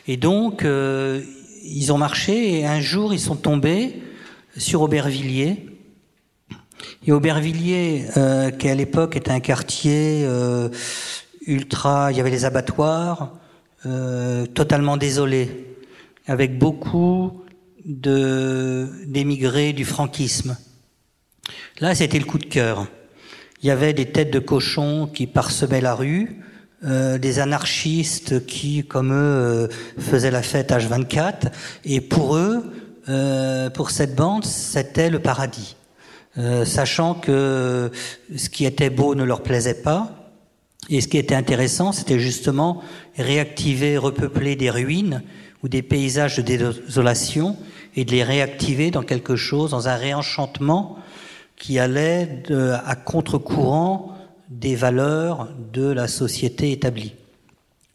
Et donc, euh, ils ont marché et un jour, ils sont tombés sur Aubervilliers. Et Aubervilliers, euh, qui à l'époque était un quartier euh, ultra, il y avait les abattoirs, totalement désolé, avec beaucoup d'émigrés du franquisme. Là, c'était le coup de cœur. Il y avait des têtes de cochons qui parsemaient la rue. Euh, des anarchistes qui, comme eux, euh, faisaient la fête H24. Et pour eux, euh, pour cette bande, c'était le paradis. sachant que ce qui était beau ne leur plaisait pas. Et ce qui était intéressant, c'était justement réactiver, repeupler des ruines ou des paysages de désolation et de les réactiver dans quelque chose, dans un réenchantement qui allait à contre-courant des valeurs de la société établie.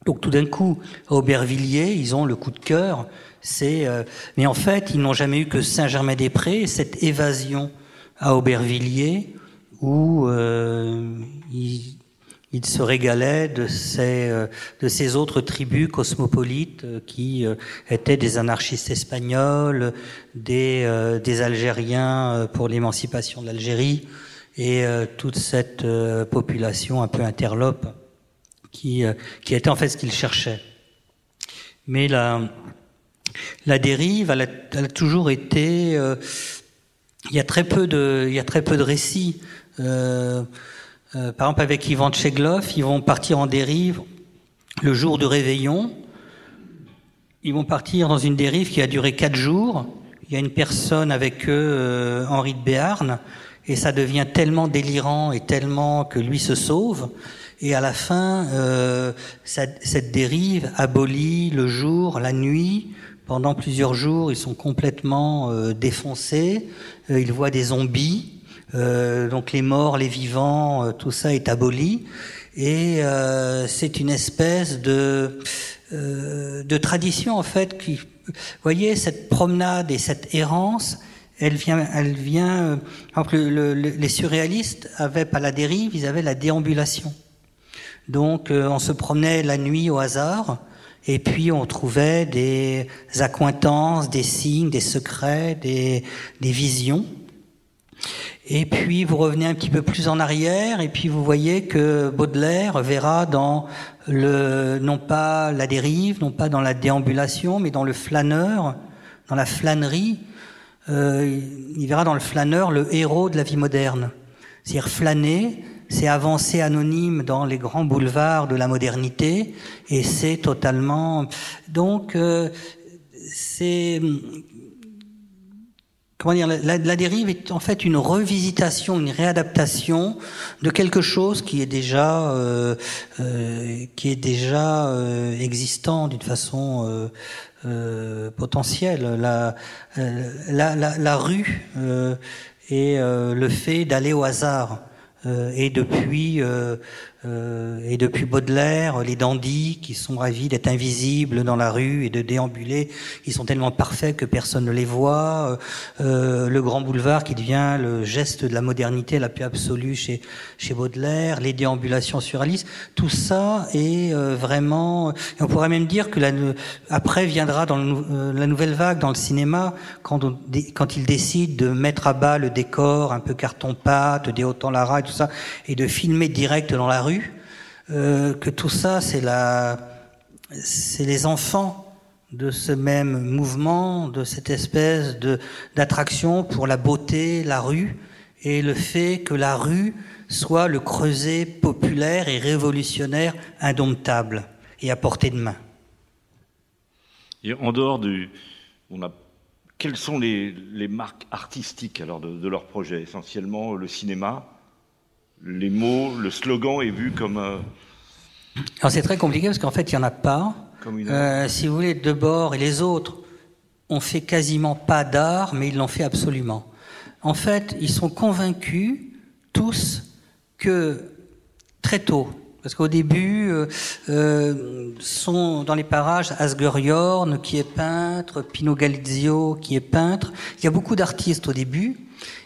Donc tout d'un coup, à Aubervilliers, ils ont le coup de cœur. C'est, euh, mais en fait, ils n'ont jamais eu que Saint-Germain-des-Prés. Cette évasion à Aubervilliers, où il, il, se régalait de ces, de ces autres tribus cosmopolites qui étaient des anarchistes espagnols, des, des Algériens pour l'émancipation de l'Algérie, et toute cette population un peu interlope qui, qui était en fait ce qu'il cherchait. Mais la, la dérive, elle a, toujours été. Euh, il y a très peu de, il y a très peu de récits. Euh, euh, par exemple, avec Ivan Tcheglov, ils vont partir en dérive le jour de réveillon. Ils vont partir dans une dérive qui a duré quatre jours. Il y a une personne avec eux, Henri de Béarn, et ça devient tellement délirant et tellement que lui se sauve. Et à la fin, euh, cette, cette, dérive abolit le jour, la nuit. Pendant plusieurs jours, ils sont complètement euh, défoncés. Euh, ils voient des zombies. Euh, donc les morts, les vivants, euh, tout ça est aboli. Et c'est une espèce de, de tradition en fait qui, vous voyez, cette promenade et cette errance, elle vient, elle vient. le, les surréalistes avaient pas la dérive, ils avaient la déambulation. Donc euh, on se promenait la nuit au hasard et puis on trouvait des accointances, des signes, des secrets, des, des visions. Et puis vous revenez un petit peu plus en arrière et puis vous voyez que Baudelaire verra dans le non pas la dérive, non pas dans la déambulation, mais dans le flâneur, dans la flânerie. Euh, il verra dans le flâneur le héros de la vie moderne, c'est-à-dire flâner, c'est avancer anonyme dans les grands boulevards de la modernité et c'est totalement donc euh, c'est comment dire la, la, dérive est en fait une revisitation une réadaptation de quelque chose qui est déjà euh, euh, qui est déjà euh, existant d'une façon euh, potentielle. La, la, la, la rue et le fait d'aller au hasard euh, et depuis euh, euh, et depuis Baudelaire, les dandys qui sont ravis d'être invisibles dans la rue et de déambuler, ils sont tellement parfaits que personne ne les voit. Euh, le grand boulevard qui devient le geste de la modernité la plus absolue chez chez Baudelaire, les déambulations surréalistes, tout ça est euh, vraiment. on pourrait même dire que la, après viendra dans le, la nouvelle vague dans le cinéma quand on, quand il décide de mettre à bas le décor un peu carton pâte, des hautons Lara et tout ça, et de filmer direct dans la rue euh, que tout ça, c'est les enfants de ce même mouvement, de cette espèce d'attraction pour la beauté, la rue, et le fait que la rue soit le creuset populaire et révolutionnaire indomptable et à portée de main. En dehors du, on quelles sont les, marques artistiques alors de leur projet Essentiellement le cinéma, les mots, le slogan est vu comme. Euh, Alors c'est très compliqué parce qu'en fait il n'y en a pas. Euh, si vous voulez, Debord et les autres ont fait quasiment pas d'art, mais ils l'ont fait absolument. En fait, ils sont convaincus tous que très tôt, parce qu'au début, euh, euh, sont dans les parages Asger Jorn, qui est peintre, Pino Galizio, qui est peintre. Il y a beaucoup d'artistes au début,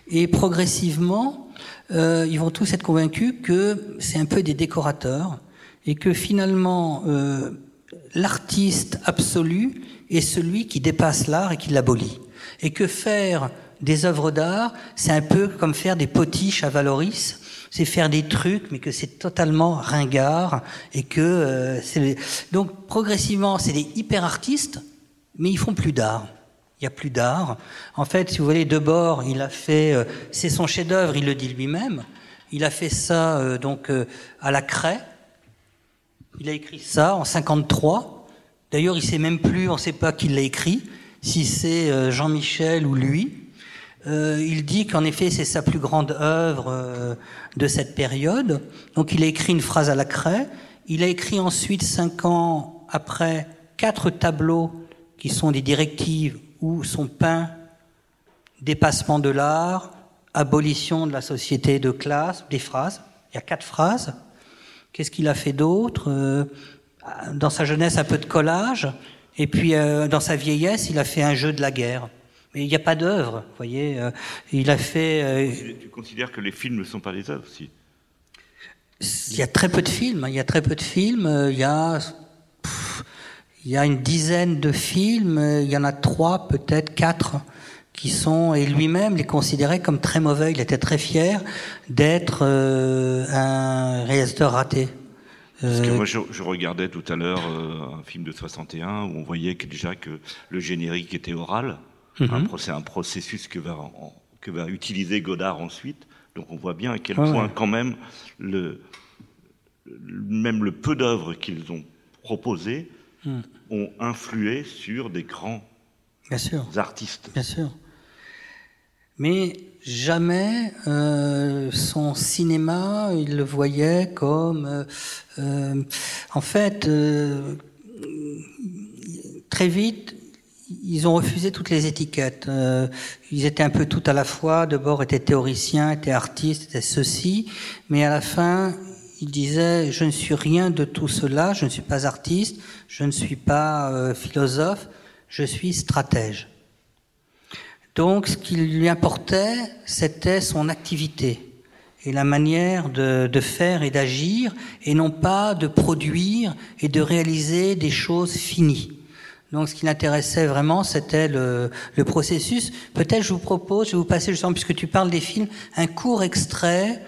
et progressivement, euh, ils vont tous être convaincus que c'est un peu des décorateurs et que finalement euh, l'artiste absolu est celui qui dépasse l'art et qui l'abolit. Et que faire des œuvres d'art, c'est un peu comme faire des potiches à Valoris, c'est faire des trucs, mais que c'est totalement ringard et que euh, c'est donc progressivement c'est des hyper artistes, mais ils font plus d'art il n'y a plus d'art. En fait, si vous voulez, Debord, il a fait, euh, c'est son chef-d'œuvre, il le dit lui-même. Il a fait ça euh, donc euh, à la craie. Il a écrit ça en 53. D'ailleurs, il sait même plus, on ne sait pas qui l'a écrit, si c'est Jean-Michel ou lui. il dit qu'en effet, c'est sa plus grande œuvre de cette période. Donc, il a écrit une phrase à la craie. Il a écrit ensuite, cinq ans après, quatre tableaux qui sont des directives où sont peints dépassement de l'art, abolition de la société de classe, des phrases. Il y a quatre phrases. Qu'est-ce qu'il a fait d'autre? Euh, Dans sa jeunesse, un peu de collage. Et puis, euh, dans sa vieillesse, il a fait un jeu de la guerre. Mais il n'y a pas d'œuvre, vous voyez. Euh, il a fait. Tu considères que les films ne sont pas des œuvres, si? Il y a très peu de films. Hein. Il y a très peu de films. Il y a. il y a une dizaine de films. Il y en a trois, peut-être quatre, qui sont. Et lui-même les considérait comme très mauvais. Il était très fier d'être un réalisateur raté. Parce que moi, je, regardais tout à l'heure un film de 61 où on voyait déjà que le générique était oral. Mhm. C'est un processus que va, que va utiliser Godard ensuite. Donc on voit bien à quel point quand même le, même le peu d'œuvres qu'ils ont proposées hmm. ont influé sur des grands artistes. Bien sûr. Mais jamais euh, son cinéma, il le voyait comme, euh, euh, en fait, très vite, ils ont refusé toutes les étiquettes. Ils étaient un peu tout à la fois. D'abord, étaient théoriciens, étaient artistes, étaient ceci. Mais à la fin, ils disaient je ne suis rien de tout cela. Je ne suis pas artiste. Je ne suis pas euh, philosophe. Je suis stratège. Donc, ce qui lui importait, c'était son activité et la manière de, de faire et d'agir, et non pas de produire et de réaliser des choses finies. Donc, ce qui l'intéressait vraiment, c'était le, le, processus. Peut-être, je vous propose, je vais vous passer justement, puisque tu parles des films, un court extrait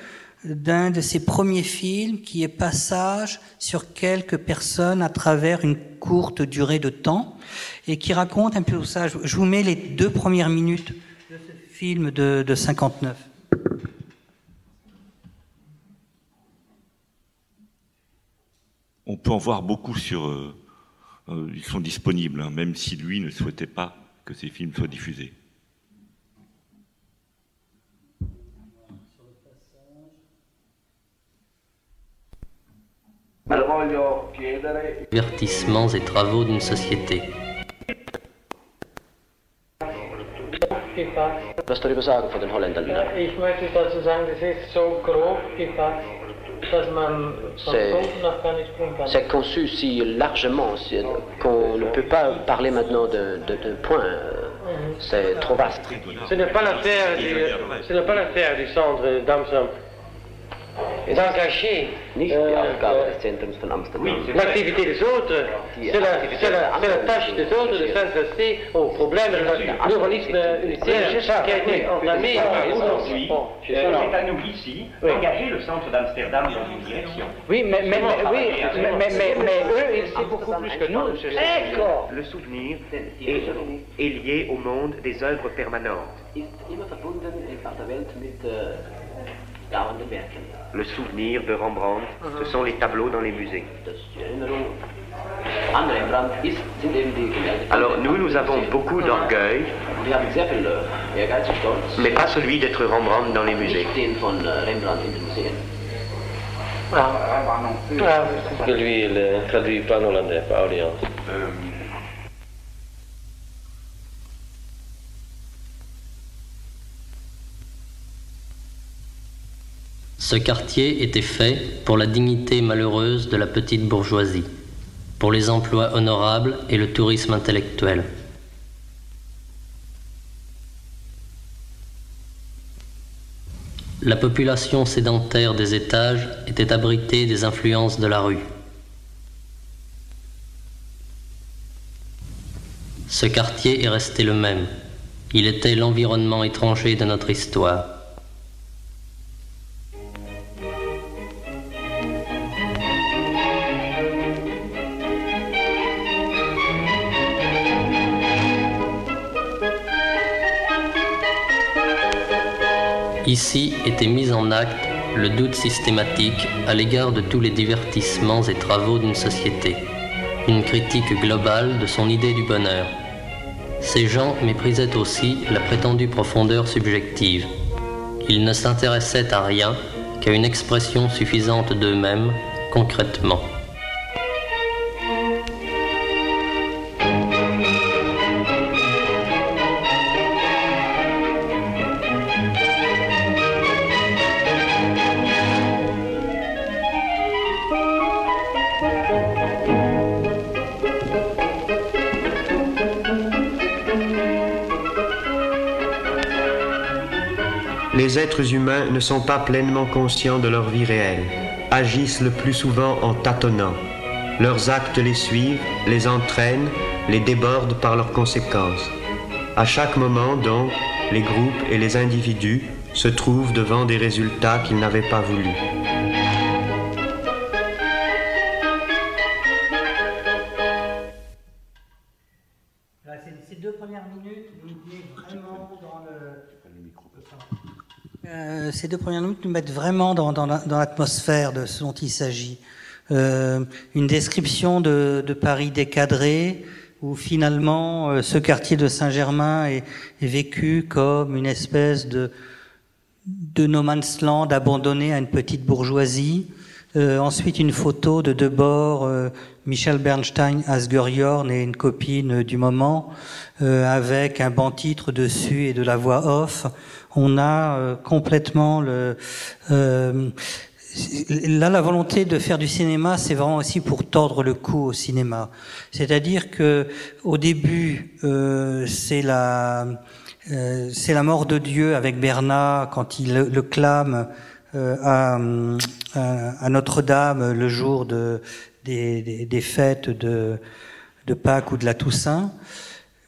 d'un de ses premiers films qui est Passage sur quelques personnes à travers une courte durée de temps et qui raconte un peu ça. Je vous mets les deux premières minutes de ce film de, de 59. On peut en voir beaucoup sur euh, euh, ils sont disponibles, hein, même si lui ne souhaitait pas que ces films soient diffusés. Divertissements et travaux d'une société. Was darüber sagen von den Holländern? Ich möchte dazu sagen, das ist so grob gefasst. C'est conçu si largement qu'on ne peut pas parler maintenant d'un point. Mhm. C'est trop vaste. Ce n'est pas l'affaire du, du centre d'Amsterdam d'engager l'activité des autres, c'est la, la, tâche des autres de s'intéresser aux problèmes du pluralisme unitaire qui a été entamé. Aujourd'hui. C'est à nous ici d'engager le centre d'Amsterdam dans une direction. Oui, mais, mais, oui, mais, mais, mais, eux, ils savent beaucoup plus que nous. Le souvenir est, est lié au monde des œuvres permanentes. Le souvenir de Rembrandt, ce sont les tableaux dans les musées. Alors nous, nous avons beaucoup d'orgueil, mais pas celui d'être Rembrandt dans les musées. Que lui, il traduit pas en hollandais, pas Orient. Ce quartier était fait pour la dignité malheureuse de la petite bourgeoisie, pour les emplois honorables et le tourisme intellectuel. La population sédentaire des étages était abritée des influences de la rue. Ce quartier est resté le même. Il était l'environnement étranger de notre histoire. Ici était mis en acte le doute systématique à l'égard de tous les divertissements et travaux d'une société, une critique globale de son idée du bonheur. Ces gens méprisaient aussi la prétendue profondeur subjective. Ils ne s'intéressaient à rien qu'à une expression suffisante d'eux-mêmes, concrètement. Êtres humains ne sont pas pleinement conscients de leur vie réelle, agissent le plus souvent en tâtonnant. Leurs actes les suivent, les entraînent, les débordent par leurs conséquences. À chaque moment, donc, les groupes et les individus se trouvent devant des résultats qu'ils n'avaient pas voulus. Ces deux premières minutes nous mettent vraiment dans, l'atmosphère de ce dont il s'agit. Euh, une description de, Paris décadré, où finalement euh, ce quartier de Saint-Germain est, vécu comme une espèce de, de no man's land abandonné à une petite bourgeoisie. Euh, ensuite, une photo de Debord, Michel Bernstein, Asger Jorn et une copine du moment, euh, avec un banc titre dessus et de la voix off. On a euh, complètement le là, la volonté de faire du cinéma, c'est vraiment aussi pour tordre le cou au cinéma. C'est-à-dire que au début, euh, c'est la euh, c'est la mort de Dieu avec Bernard quand il le, clame euh, à, à, Notre-Dame le jour de, des, des, fêtes de, de Pâques ou de la Toussaint.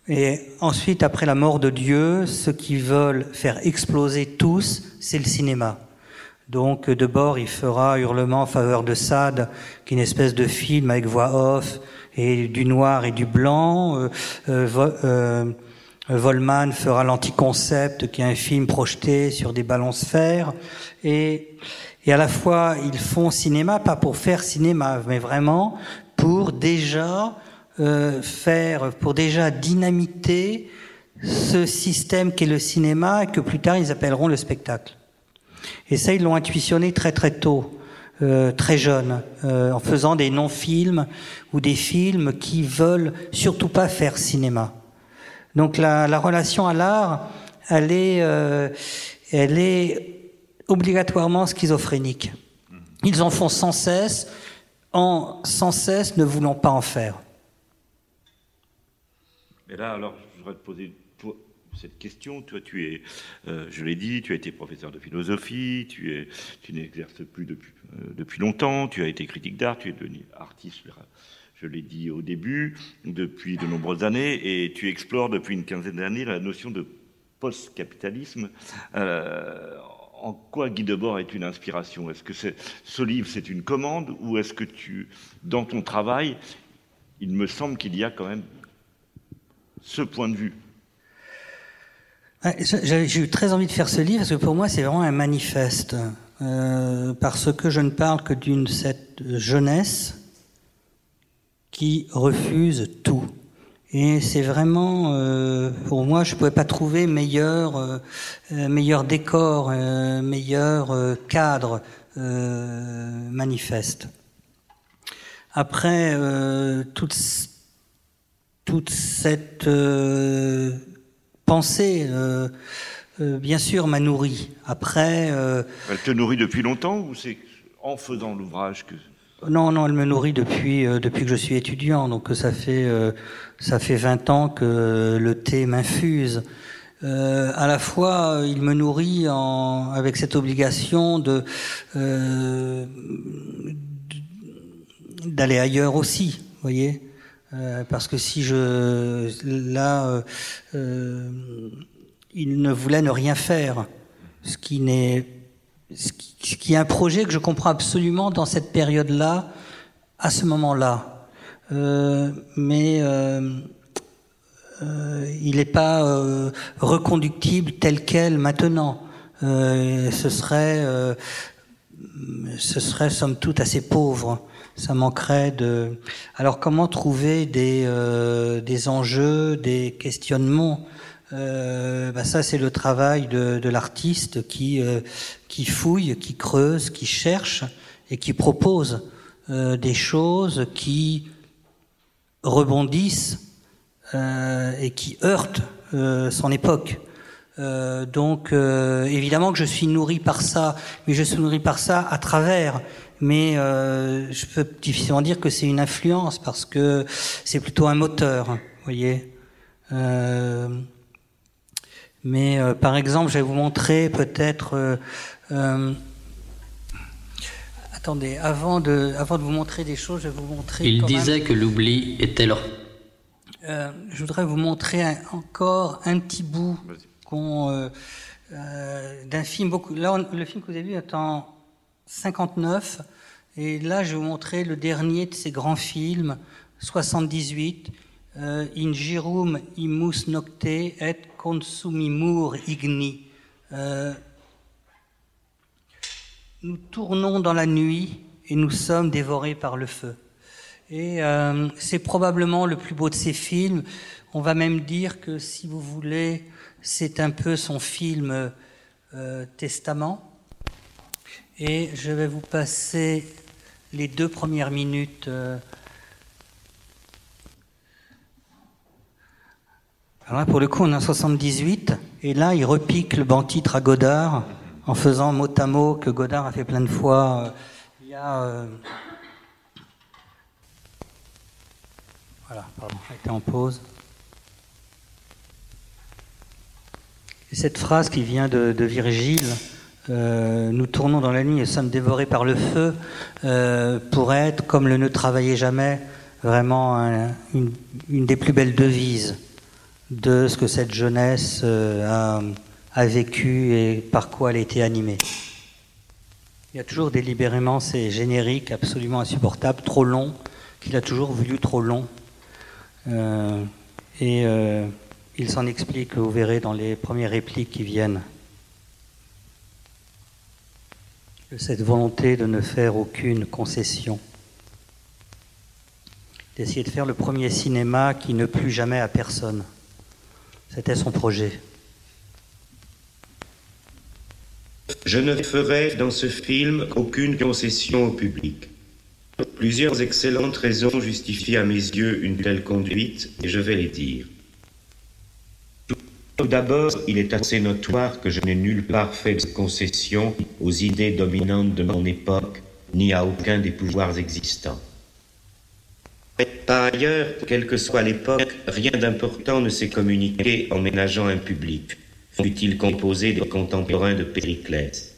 Et ensuite, après la mort de Dieu, ceux qui veulent faire exploser tous, c'est le cinéma. Donc, de bord, il fera Hurlement en faveur de Sade, qui est une espèce de film avec voix off et du noir et du blanc. Euh, euh, euh Volman fera l'anticoncept, qui est un film projeté sur des ballons sphères. Et, et à la fois, ils font cinéma, pas pour faire cinéma, mais vraiment pour déjà euh, faire, pour déjà dynamiter ce système qu'est le cinéma et que plus tard ils appelleront le spectacle. Et ça, ils l'ont intuitionné très très tôt. Euh, très jeune, euh, en faisant des non-films ou des films qui veulent surtout pas faire cinéma. Donc la, la relation à l'art, elle est, euh, elle est obligatoirement schizophrénique. Ils en font sans cesse, en sans cesse ne voulant pas en faire. Et là, alors, je voudrais te poser cette question. Toi, tu es, euh, je l'ai dit, tu as été professeur de philosophie, tu, es, tu n'exerces plus depuis, euh, depuis longtemps, tu as été critique d'art, tu es devenu artiste, je l'ai dit au début, depuis de nombreuses années, et tu explores depuis une quinzaine d'années la notion de post-capitalisme. Euh, en quoi Guy Debord est une inspiration? Est-ce que ce livre, c'est une commande, ou est-ce que tu, dans ton travail, il me semble qu'il y a quand même ce point de vue? J'ai eu très envie de faire ce livre parce que pour moi c'est vraiment un manifeste. Euh, parce que je ne parle que d'une cette jeunesse qui refuse tout. Et c'est vraiment, euh, pour moi, je ne pouvais pas trouver meilleur, euh, meilleur décor, euh, meilleur euh, cadre euh, manifeste. Après toute, toute cette pensée, euh, euh, bien sûr, m'a nourri. Après. Euh, elle te nourrit depuis longtemps ou c'est en faisant l'ouvrage que. Non, non, elle me nourrit depuis depuis que je suis étudiant. Donc ça fait ça fait 20 ans que le thé m'infuse. à la fois, il me nourrit avec cette obligation de d'aller ailleurs aussi, voyez. Euh, parce que si je là, euh, euh, il ne voulait ne rien faire, ce qui n'est, ce qui, est un projet que je comprends absolument dans cette période-là, à ce moment-là, mais il n'est pas reconductible tel quel maintenant. ce serait, ce serait somme toute assez pauvre ça manquerait de. Alors comment trouver des, euh, des enjeux, des questionnements euh, bah ça c'est le travail de, de l'artiste qui euh, qui fouille, qui creuse, qui cherche et qui propose euh, des choses qui rebondissent euh, et qui heurtent son époque. donc évidemment que je suis nourri par ça, mais je suis nourri par ça à travers mais euh, je peux difficilement dire que c'est une influence parce que c'est plutôt un moteur, voyez. Euh, Mais euh, par exemple, je vais vous montrer peut-être. Euh, euh, attendez, avant de, avant de vous montrer des choses, je vais vous montrer. Il disait même- que l'oubli était leur Euh, je voudrais vous montrer un- encore un petit bout qu'on, euh, euh, d'un film. Beaucoup, là, on- le film que vous avez vu est en 59, et là, je vais vous montrer le dernier de ces grands films, 78. euh, In girum imus nocte et consumimur igni. Euh, nous tournons dans la nuit et nous sommes dévorés par le feu. Et euh, c'est probablement le plus beau de ses films. On va même dire que, si vous voulez, c'est un peu son film euh, testament. Et je vais vous passer les deux premières minutes. Alors là, pour le coup, on en 78, et là, il repique le banc titre à Godard en faisant mot à mot que Godard a fait plein de fois. Il y a. Voilà, pardon, a été en pause. Et cette phrase qui vient de, Virgile, euh, nous tournons dans la nuit et sommes dévorés par le feu, euh, pourrait être, comme le ne travaillez jamais, vraiment un- une, une des plus belles devises de ce que cette jeunesse euh, a, vécu et par quoi elle a été animée. Il y a toujours délibérément ces génériques absolument insupportables, trop longs, qu'il a toujours voulu trop longs. Euh, et euh, il s'en explique, vous verrez, dans les premières répliques qui viennent. Cette volonté de ne faire aucune concession. D'essayer de faire le premier cinéma qui ne plut jamais à personne. C'était son projet. Je ne ferai dans ce film aucune concession au public. Plusieurs excellentes raisons justifient à mes yeux une telle conduite, et je vais les dire. Tout d'abord, il est assez notoire que je n'ai nulle part fait de concession aux idées dominantes de mon époque, ni à aucun des pouvoirs existants. Par ailleurs, quelle que soit l'époque, rien d'important ne s'est communiqué en ménageant un public, fût-il composé des contemporains de Périclès.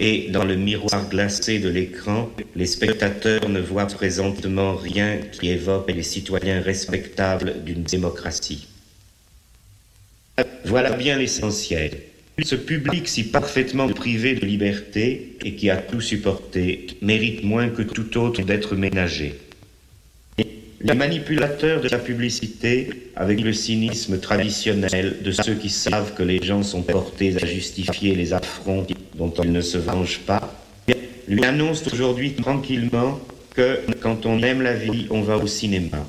Et dans le miroir glacé de l'écran, les spectateurs ne voient présentement rien qui évoque les citoyens respectables d'une démocratie. Voilà bien l'essentiel. Ce public si parfaitement privé de liberté et qui a tout supporté mérite moins que tout autre d'être ménagé. Les manipulateurs de la publicité, avec le cynisme traditionnel de ceux qui savent que les gens sont portés à justifier les affronts dont ils ne se vengent pas, lui annoncent aujourd'hui tranquillement que quand on aime la vie, on va au cinéma.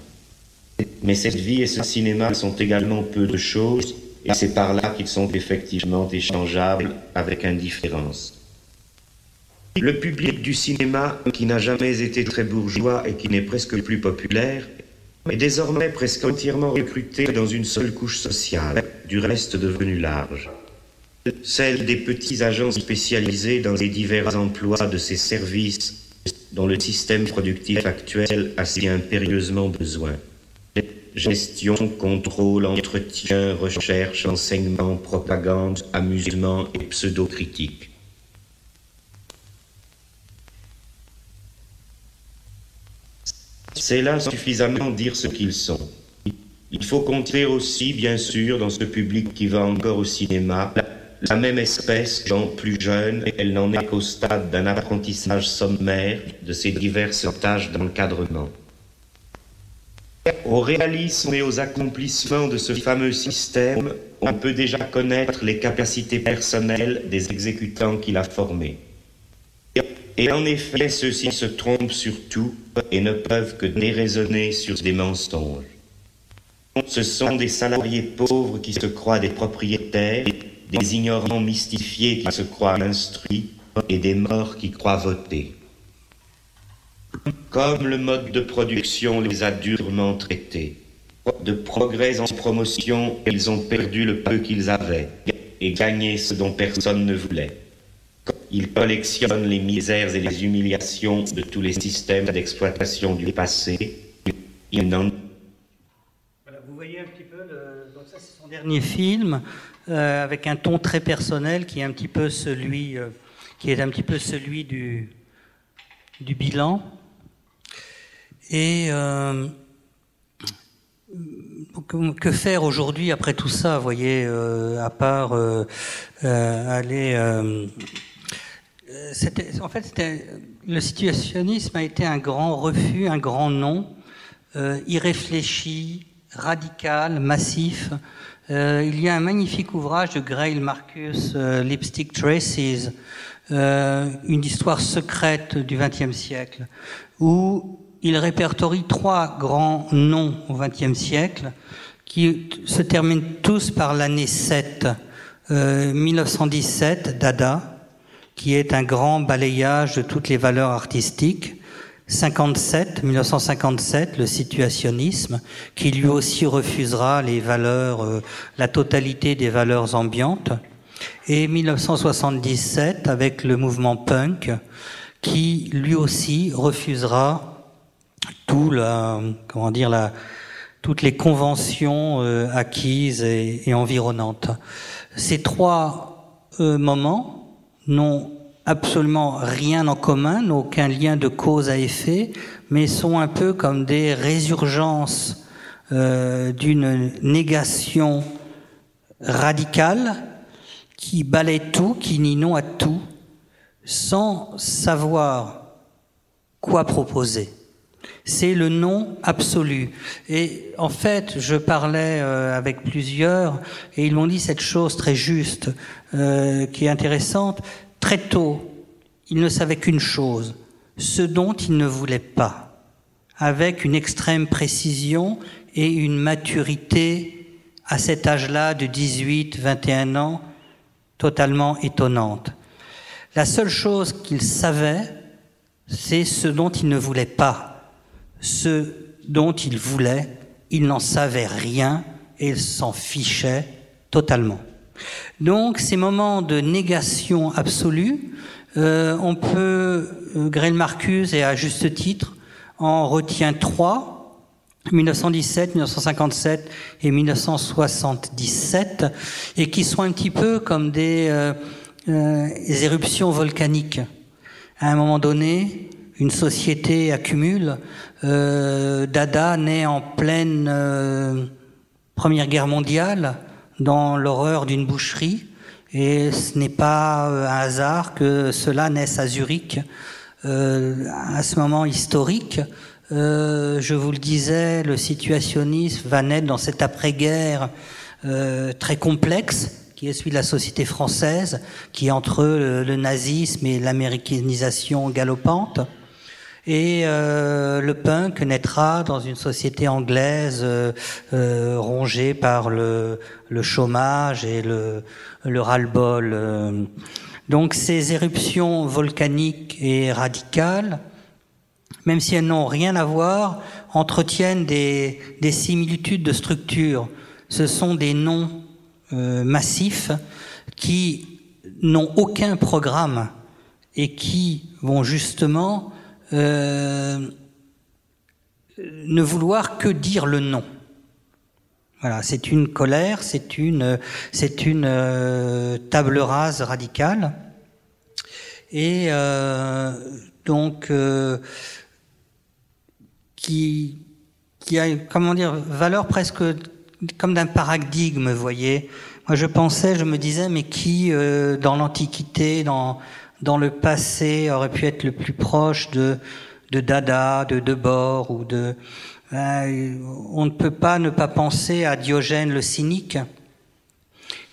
Mais cette vie et ce cinéma sont également peu de choses, et c'est par là qu'ils sont effectivement échangeables avec indifférence. Le public du cinéma, qui n'a jamais été très bourgeois et qui n'est presque plus populaire, est désormais presque entièrement recruté dans une seule couche sociale, du reste devenue large. Celle des petits agents spécialisés dans les divers emplois de ces services dont le système productif actuel a si impérieusement besoin. Gestion, contrôle, entretien, recherche, enseignement, propagande, amusement et pseudo-critique. C'est là suffisamment dire ce qu'ils sont. Il faut compter aussi, bien sûr, dans ce public qui va encore au cinéma, la même espèce gens plus jeunes, elle n'en est qu'au stade d'un apprentissage sommaire de ces diverses tâches d'encadrement. Au réalisme et aux accomplissements de ce fameux système, on peut déjà connaître les capacités personnelles des exécutants qu'il a formés. Et en effet, ceux-ci se trompent sur tout et ne peuvent que déraisonner sur des mensonges. Ce sont des salariés pauvres qui se croient des propriétaires, des ignorants mystifiés qui se croient instruits et des morts qui croient voter. Comme le mode de production les a durement traités, de progrès en promotion, ils ont perdu le peu qu'ils avaient et gagné ce dont personne ne voulait. Ils collectionnent les misères et les humiliations de tous les systèmes d'exploitation du passé. Ils n'en dernier film. avec un ton très personnel qui est un petit peu celui, qui est un petit peu celui du, du bilan. Et que faire aujourd'hui après tout ça, vous voyez, euh, à part euh, euh, aller. En fait, le situationnisme a été un grand refus, un grand non, irréfléchi, radical, massif. il y a un magnifique ouvrage de Grail Marcus, Lipstick Traces, une histoire secrète du XXe siècle, où il répertorie trois grands noms au XXe siècle qui se terminent tous par l'année 7. 1917, euh, Dada, qui est un grand balayage de toutes les valeurs artistiques. 57, 1957, le situationnisme, qui lui aussi refusera les valeurs, euh, la totalité des valeurs ambiantes. Et 1977, avec le mouvement punk, qui lui aussi refusera tout la, comment dire, la, toutes les conventions euh, acquises et, environnantes. Ces trois euh, moments n'ont absolument rien en commun, n'ont aucun lien de cause à effet, mais sont un peu comme des résurgences euh, d'une négation radicale qui balaie tout, qui nie non à tout, sans savoir quoi proposer c'est le non absolu. Et en fait, je parlais euh, avec plusieurs et ils m'ont dit cette chose très juste, euh, qui est intéressante. Très tôt, ils ne savaient qu'une chose, ce dont ils ne voulaient pas, avec une extrême précision et une maturité à cet âge-là de 18, 21 ans, totalement étonnante. La seule chose qu'ils savaient, c'est ce dont ils ne voulaient pas ce dont il voulait, il n'en savait rien et il s'en fichait totalement. Donc ces moments de négation absolue, euh, on peut, euh, Grel Marcuse, et à juste titre, en retient trois, 1917, 1957 et 1977, et qui sont un petit peu comme des, euh, des éruptions volcaniques. À un moment donné, une société accumule. Euh, Dada naît en pleine euh, Première Guerre mondiale, dans l'horreur d'une boucherie, et ce n'est pas euh, un hasard que cela naisse à Zurich. à ce moment historique, je vous le disais, le situationnisme va naître dans cette après-guerre très complexe qui est celui de la société française, qui est entre le nazisme et l'américanisation galopante. Et euh, le punk naîtra dans une société anglaise euh, euh, rongée par le, le, chômage et le, le ras-le-bol. Donc ces éruptions volcaniques et radicales, même si elles n'ont rien à voir, entretiennent des, des similitudes de structure. Ce sont des noms massifs qui n'ont aucun programme et qui vont justement euh, ne vouloir que dire le non. Voilà, c'est une colère, c'est une, c'est une euh, table rase radicale, et euh, donc qui, qui a, comment dire, valeur presque comme d'un paradigme, vous voyez. Moi, je pensais, je me disais, mais qui, dans l'Antiquité, dans dans le passé aurait pu être le plus proche de, de Dada, de Debord ou de. Euh, on ne peut pas ne pas penser à Diogène le cynique,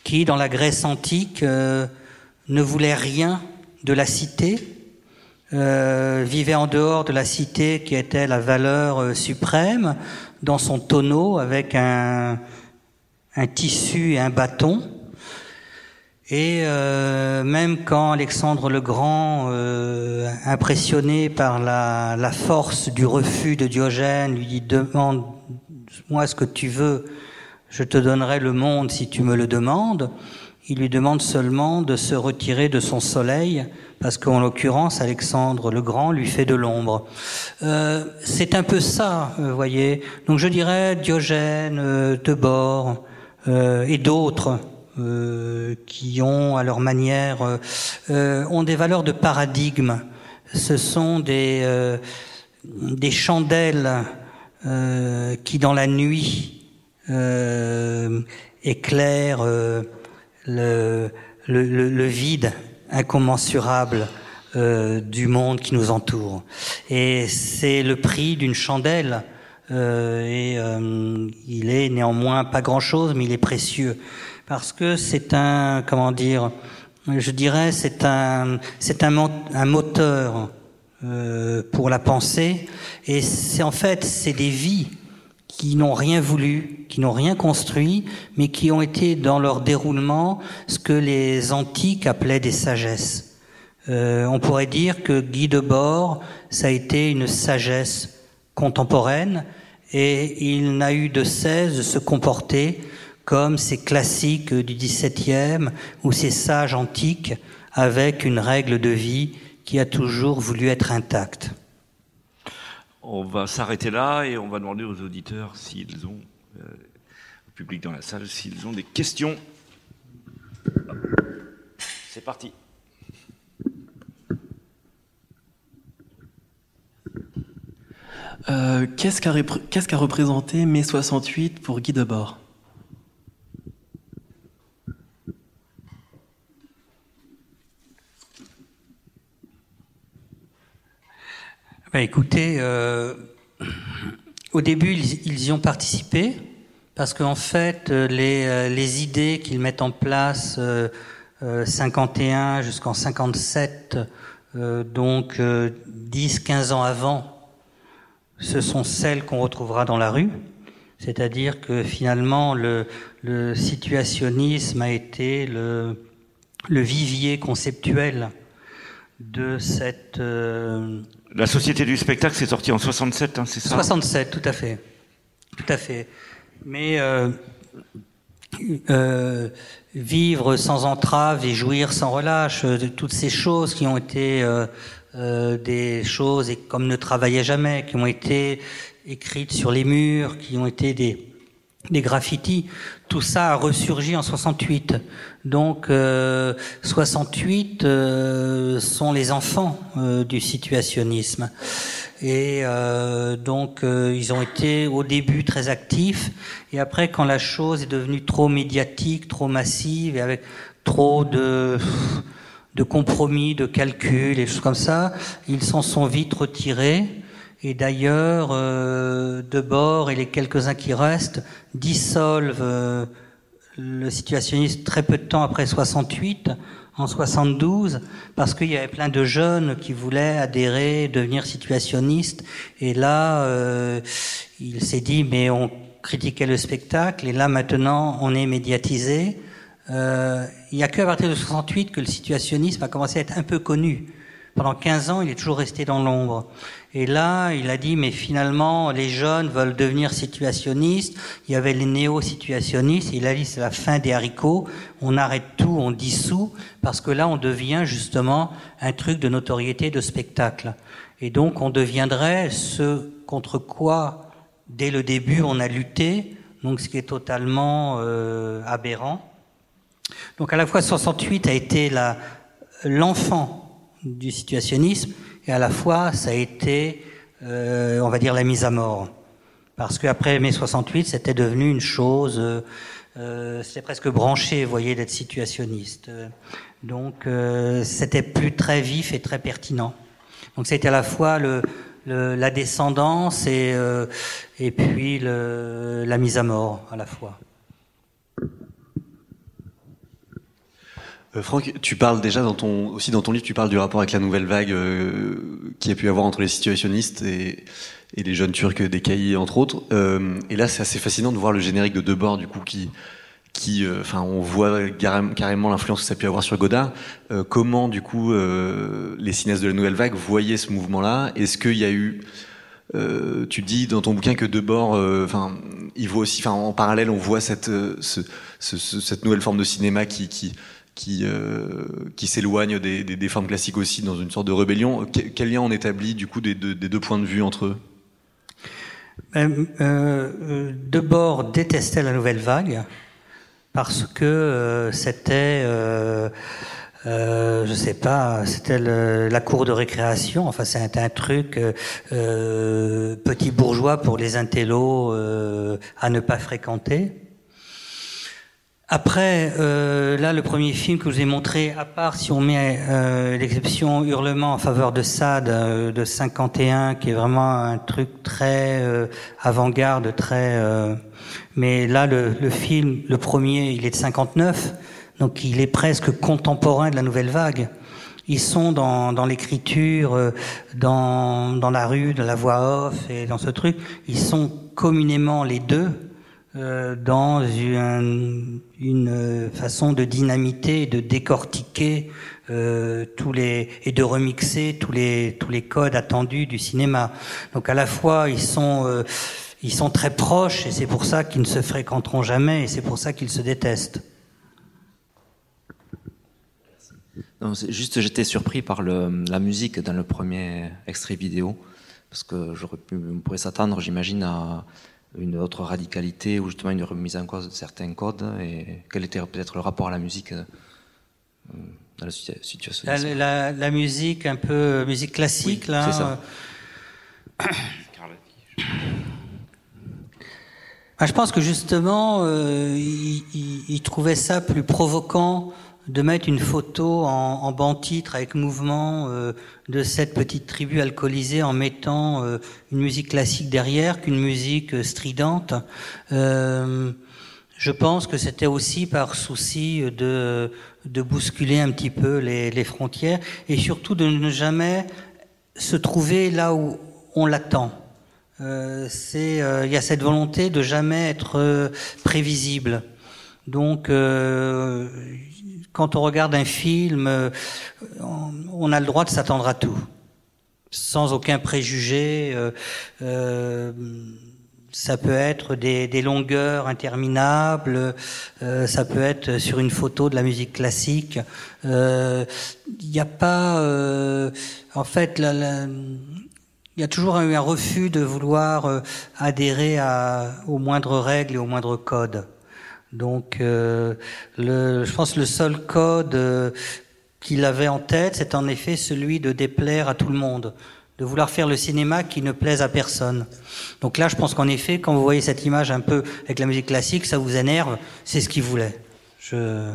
qui dans la Grèce antique euh, ne voulait rien de la cité, euh, vivait en dehors de la cité qui était la valeur suprême, dans son tonneau avec un, un tissu et un bâton. Et euh, même quand Alexandre le Grand, euh, impressionné par la, force du refus de Diogène, lui dit demande-moi ce que tu veux, je te donnerai le monde si tu me le demandes. Il lui demande seulement de se retirer de son soleil, parce qu'en l'occurrence, Alexandre le Grand lui fait de l'ombre. Euh, c'est un peu ça, vous voyez. Donc je dirais Diogène, euh, Debord et d'autres qui ont à leur manière ont des valeurs de paradigme. Ce sont des des chandelles qui dans la nuit éclairent le, le, vide incommensurable euh, du monde qui nous entoure. Et c'est le prix d'une chandelle. Euh, et euh, il est néanmoins pas grand-chose, mais il est précieux parce que c'est un, comment dire, je dirais, c'est un, c'est un, moteur euh, pour la pensée. Et c'est en fait, c'est des vies qui n'ont rien voulu, qui n'ont rien construit, mais qui ont été dans leur déroulement ce que les antiques appelaient des sagesses. Euh, on pourrait dire que Guy Debord, ça a été une sagesse contemporaine, et il n'a eu de cesse de se comporter comme ces classiques du XVIIe ou ces sages antiques avec une règle de vie qui a toujours voulu être intacte. On va s'arrêter là et on va demander aux auditeurs s'ils ont, euh, au public dans la salle, s'ils ont des questions. C'est parti. Euh, qu'est-ce qu'a représenté mai 68 pour Guy Debord? Écoutez, euh, au début, ils, y ont participé parce qu'en fait, euh, les, euh, les idées qu'ils mettent en place, euh, 51 jusqu'en 57, donc 10-15 ans avant, ce sont celles qu'on retrouvera dans la rue. C'est-à-dire que finalement, le, le, situationnisme a été le, le vivier conceptuel de cette la Société du spectacle, c'est sorti en 67, hein, c'est ça? 67, tout à fait. Tout à fait. Mais euh, euh, vivre sans entrave et jouir sans relâche, de toutes ces choses qui ont été euh, euh, des choses, et comme ne travaillait jamais, qui ont été écrites sur les murs, qui ont été des, des graffitis, tout ça a ressurgi en 68. Donc euh, 68 euh, sont les enfants euh, du situationnisme. Et euh, donc ils ont été au début très actifs et après quand la chose est devenue trop médiatique, trop massive et avec trop de de compromis, de calculs et choses comme ça, ils s'en sont vite retirés. Et d'ailleurs, euh, Debord et les quelques-uns qui restent dissolvent euh, le situationnisme très peu de temps après 68, en 72, parce qu'il y avait plein de jeunes qui voulaient adhérer, devenir situationnistes. Et là, euh, il s'est dit, mais on critiquait le spectacle, et là maintenant, on est médiatisé. Euh, il n'y a qu'à partir de 68 que le situationnisme a commencé à être un peu connu. Pendant 15 ans, il est toujours resté dans l'ombre. Et là, il a dit, mais finalement, les jeunes veulent devenir situationnistes. Il y avait les néo-situationnistes. Il a dit, c'est la fin des haricots. On arrête tout, on dissout, parce que là, on devient justement un truc de notoriété, de spectacle. Et donc, on deviendrait ce contre quoi, dès le début, on a lutté. Donc, ce qui est totalement euh, aberrant. Donc, à la fois, 68 a été l'enfant du situationnisme et à la fois ça a été, euh, on va dire, la mise à mort. Parce qu'après mai 68, c'était devenu une chose, euh, euh, c'était presque branché, vous voyez, d'être situationniste. Donc euh, c'était plus très vif et très pertinent. Donc c'était à la fois le, le, la descendance et, euh, et puis le, la mise à mort à la fois. Euh, Franck, tu parles déjà dans ton, aussi dans ton livre, tu parles du rapport avec la nouvelle vague euh, qui a pu avoir entre les situationnistes et, et les jeunes Turcs des cahiers, entre autres. Euh, et là, c'est assez fascinant de voir le générique de Debord, du coup, qui, qui, euh, enfin, on voit carrément l'influence que ça a pu avoir sur Godard. Euh, comment, du coup, les cinéastes de la nouvelle vague voyaient ce mouvement-là? Est-ce qu'il y a eu tu dis dans ton bouquin que Debord, enfin, il voit aussi, enfin, en parallèle, on voit cette, ce, ce, cette nouvelle forme de cinéma qui, qui qui, euh, qui s'éloignent des, des, formes classiques aussi dans une sorte de rébellion. Quel, lien on établit du coup des des deux points de vue entre eux? Euh, euh, Debord détestait la nouvelle vague parce que c'était euh, je sais pas, c'était la cour de récréation. Enfin, c'était un truc euh, petit bourgeois pour les intellos euh, à ne pas fréquenter. Après, euh, là, le premier film que je vous ai montré, à part si on met euh, l'exception Hurlement en faveur de Sade euh, de 51, qui est vraiment un truc très avant-garde, très. mais là, le, le, film, le premier, il est de 59. Donc il est presque contemporain de la nouvelle vague. Ils sont dans, dans l'écriture, euh, dans, dans la rue, dans la voix off et dans ce truc. Ils sont communément les deux euh, dans une, façon de dynamiter, de décortiquer euh, tous les et de remixer tous les tous les codes attendus du cinéma. Donc à la fois ils sont euh, ils sont très proches et c'est pour ça qu'ils ne se fréquenteront jamais et c'est pour ça qu'ils se détestent. juste, j'étais surpris par la musique dans le premier extrait vidéo, parce que j'aurais pu, on pourrait s'attendre, j'imagine, à une autre radicalité ou justement une remise en cause de certains codes. Et quel était peut-être le rapport à la musique euh, dans la situation la, la, musique, un peu musique classique, là. C'est ça. Ah, je pense que justement, euh, il, il, il, trouvait ça plus provoquant de mettre une photo en, en banc titre avec mouvement euh, de cette petite tribu alcoolisée en mettant euh, une musique classique derrière qu'une musique euh, stridente. je pense que c'était aussi par souci de, de bousculer un petit peu les, les frontières et surtout de ne jamais se trouver là où on l'attend. Euh, c'est il y a cette volonté de jamais être prévisible. Donc euh, quand on regarde un film, euh, on a le droit de s'attendre à tout, sans aucun préjugé. Euh, euh, ça peut être des, longueurs interminables, euh, ça peut être sur une photo de la musique classique. Il n'y a pas, en fait, il y a toujours eu un refus de vouloir adhérer aux moindres règles et aux moindres codes. Donc, euh, le, je pense que le seul code euh, qu'il avait en tête, c'est en effet celui de déplaire à tout le monde, de vouloir faire le cinéma qui ne plaise à personne. Donc là, je pense qu'en effet, quand vous voyez cette image un peu avec la musique classique, ça vous énerve, c'est ce qu'il voulait. Je,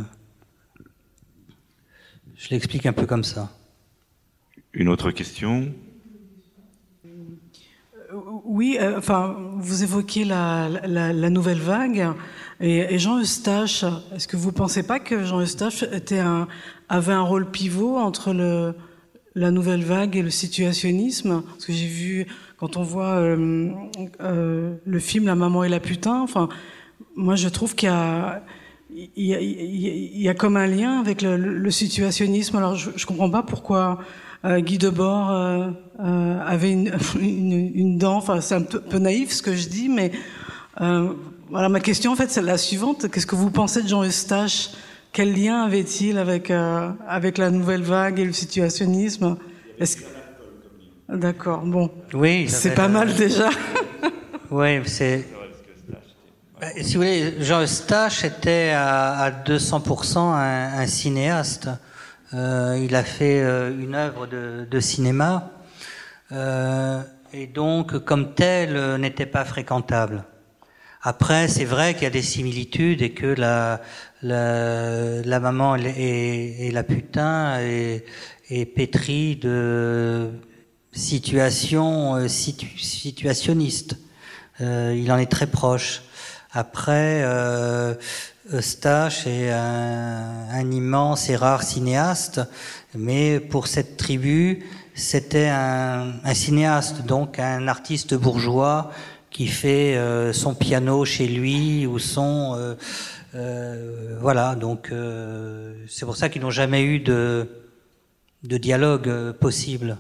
je l'explique un peu comme ça. Une autre question? Euh, Oui, euh, enfin, vous évoquez la, la, la nouvelle vague. Et, Jean Eustache, est-ce que vous ne pensez pas que Jean Eustache était un, avait un rôle pivot entre le, la nouvelle vague et le situationnisme? Parce que j'ai vu, quand on voit euh, euh, le film La maman et la putain, enfin, moi je trouve qu'il y a, il y, a, il y a comme un lien avec le, le situationnisme. Alors je ne comprends pas pourquoi euh, Guy Debord euh, euh, avait une, une, une dent, enfin c'est un peu, peu, naïf ce que je dis, mais euh, voilà, ma question en fait c'est la suivante. Qu'est-ce que vous pensez de Jean Eustache? Quel lien avait-il avec, euh, avec la nouvelle vague et le situationnisme? D'accord, bon. Oui, c'est pas mal déjà. oui, c'est. Bah, si vous voulez, Jean Eustache était à, à 200% un, un, cinéaste. Euh, il a fait euh, une œuvre de, de cinéma euh, et donc, comme tel, euh, n'était pas fréquentable. Après, c'est vrai qu'il y a des similitudes et que la, la, la maman et, la putain est, est pétrie de situations euh, situ, situationnistes. Euh, il en est très proche. Après, euh, Eustache est un, un, immense et rare cinéaste, mais pour cette tribu, c'était un, un cinéaste, donc un artiste bourgeois qui fait euh, son piano chez lui ou son euh, euh, voilà. Donc c'est pour ça qu'ils n'ont jamais eu de de dialogue possible.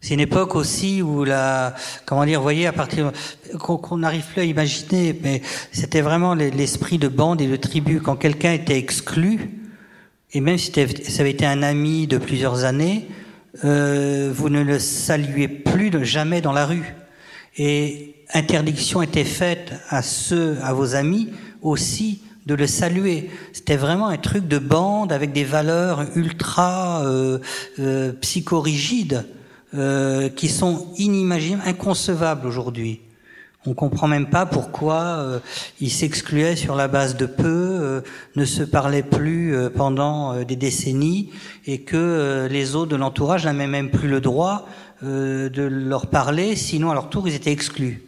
C'est une époque aussi où la comment dire, vous voyez à partir qu'on n'arrive plus à imaginer, mais c'était vraiment l'esprit de bande et de tribu. Quand quelqu'un était exclu et même si ça avait été un ami de plusieurs années, vous ne le saluez plus jamais dans la rue Et interdiction était faite à ceux, à vos amis aussi, de le saluer. C'était vraiment un truc de bande avec des valeurs ultra euh, euh, psychorigides euh, qui sont inimaginables, inconcevables aujourd'hui. On comprend même pas pourquoi euh, ils s'excluaient sur la base de peu, euh, ne se parlaient plus euh, pendant des décennies, et que les autres de l'entourage n'avaient même plus le droit euh, de leur parler, sinon à leur tour ils étaient exclus.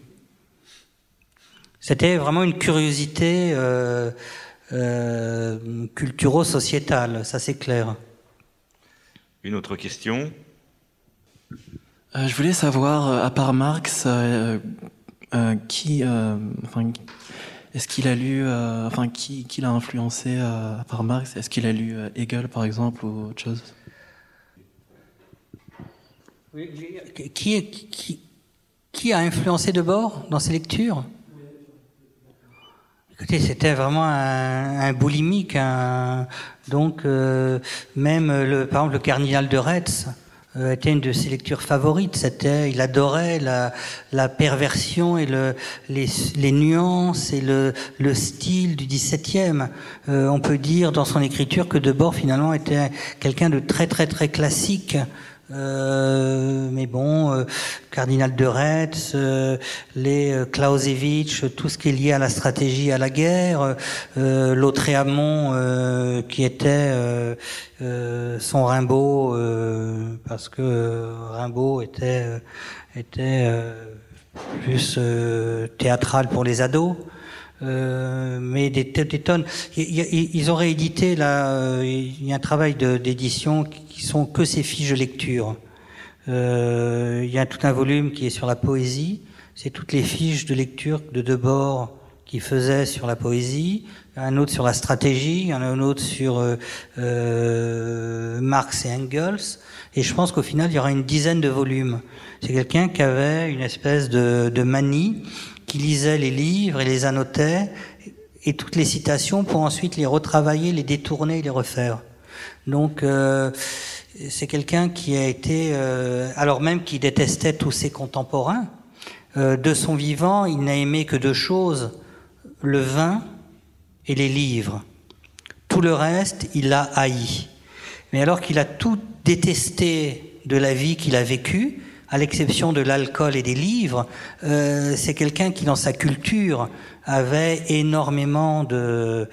C'était vraiment une curiosité euh, euh, culturo-sociétale, ça c'est clair. Une autre question? Euh, je voulais savoir, euh, à part Marx, euh, euh, qui, euh, enfin, est-ce qu'il a lu, euh, enfin, qui, qui l'a influencé euh, à part Marx? Est-ce qu'il a lu Hegel, par exemple, ou autre chose? Qui, qui, a influencé Debord dans ses lectures? Écoutez, c'était vraiment un, un boulimique. donc, euh, même, le, par exemple, le cardinal de Retz euh, était une de ses lectures favorites. C'était, il adorait la, perversion et le, les, nuances et le, le style du XVIIe. Euh, on peut dire dans son écriture que Debord, finalement, était quelqu'un de très, très, très classique. Euh, mais bon, euh, cardinal de Retz, euh, les euh, Clausewitz, tout ce qui est lié à la stratégie, à la guerre, euh, Lautréamont euh, qui était son Rimbaud, parce que Rimbaud était était plus théâtral pour les ados. Euh, mais des, des tonnes. Ils ont réédité là. euh, Il y a un travail d'édition qui sont que ces fiches de lecture. Euh, il y a tout un volume qui est sur la poésie. C'est toutes les fiches de lecture de Debord qui faisait sur la poésie. Un autre sur la stratégie. Il y en a un autre sur euh, euh, Marx et Engels. Et je pense qu'au final, il y aura une dizaine de volumes. C'est quelqu'un qui avait une espèce de, de manie, qui lisait les livres et les annotait, et toutes les citations pour ensuite les retravailler, les détourner les refaire. Donc, euh, c'est quelqu'un qui a été, euh, alors même qu'il détestait tous ses contemporains, euh, de son vivant, il n'a aimé que deux choses, le vin et les livres. Tout le reste, il l'a haï. Mais alors qu'il a tout détesté de la vie qu'il a vécue, à l'exception de l'alcool et des livres, euh, c'est quelqu'un qui, dans sa culture, avait énormément de,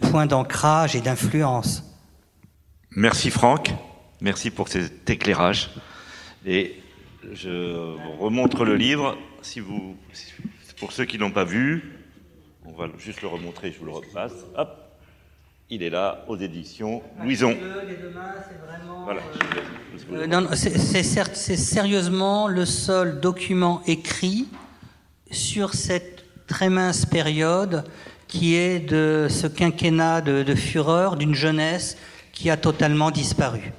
points d'ancrage et d'influence. Merci Franck, merci pour cet éclairage. Et je remontre le livre. Si vous, pour ceux qui l'ont pas vu, on va juste le remontrer. Je vous le repasse. Hop, il est là aux éditions Louison. Voilà. Euh, c'est sérieusement le seul document écrit sur cette très mince période qui est de ce quinquennat de, de fureur d'une jeunesse qui a totalement disparu.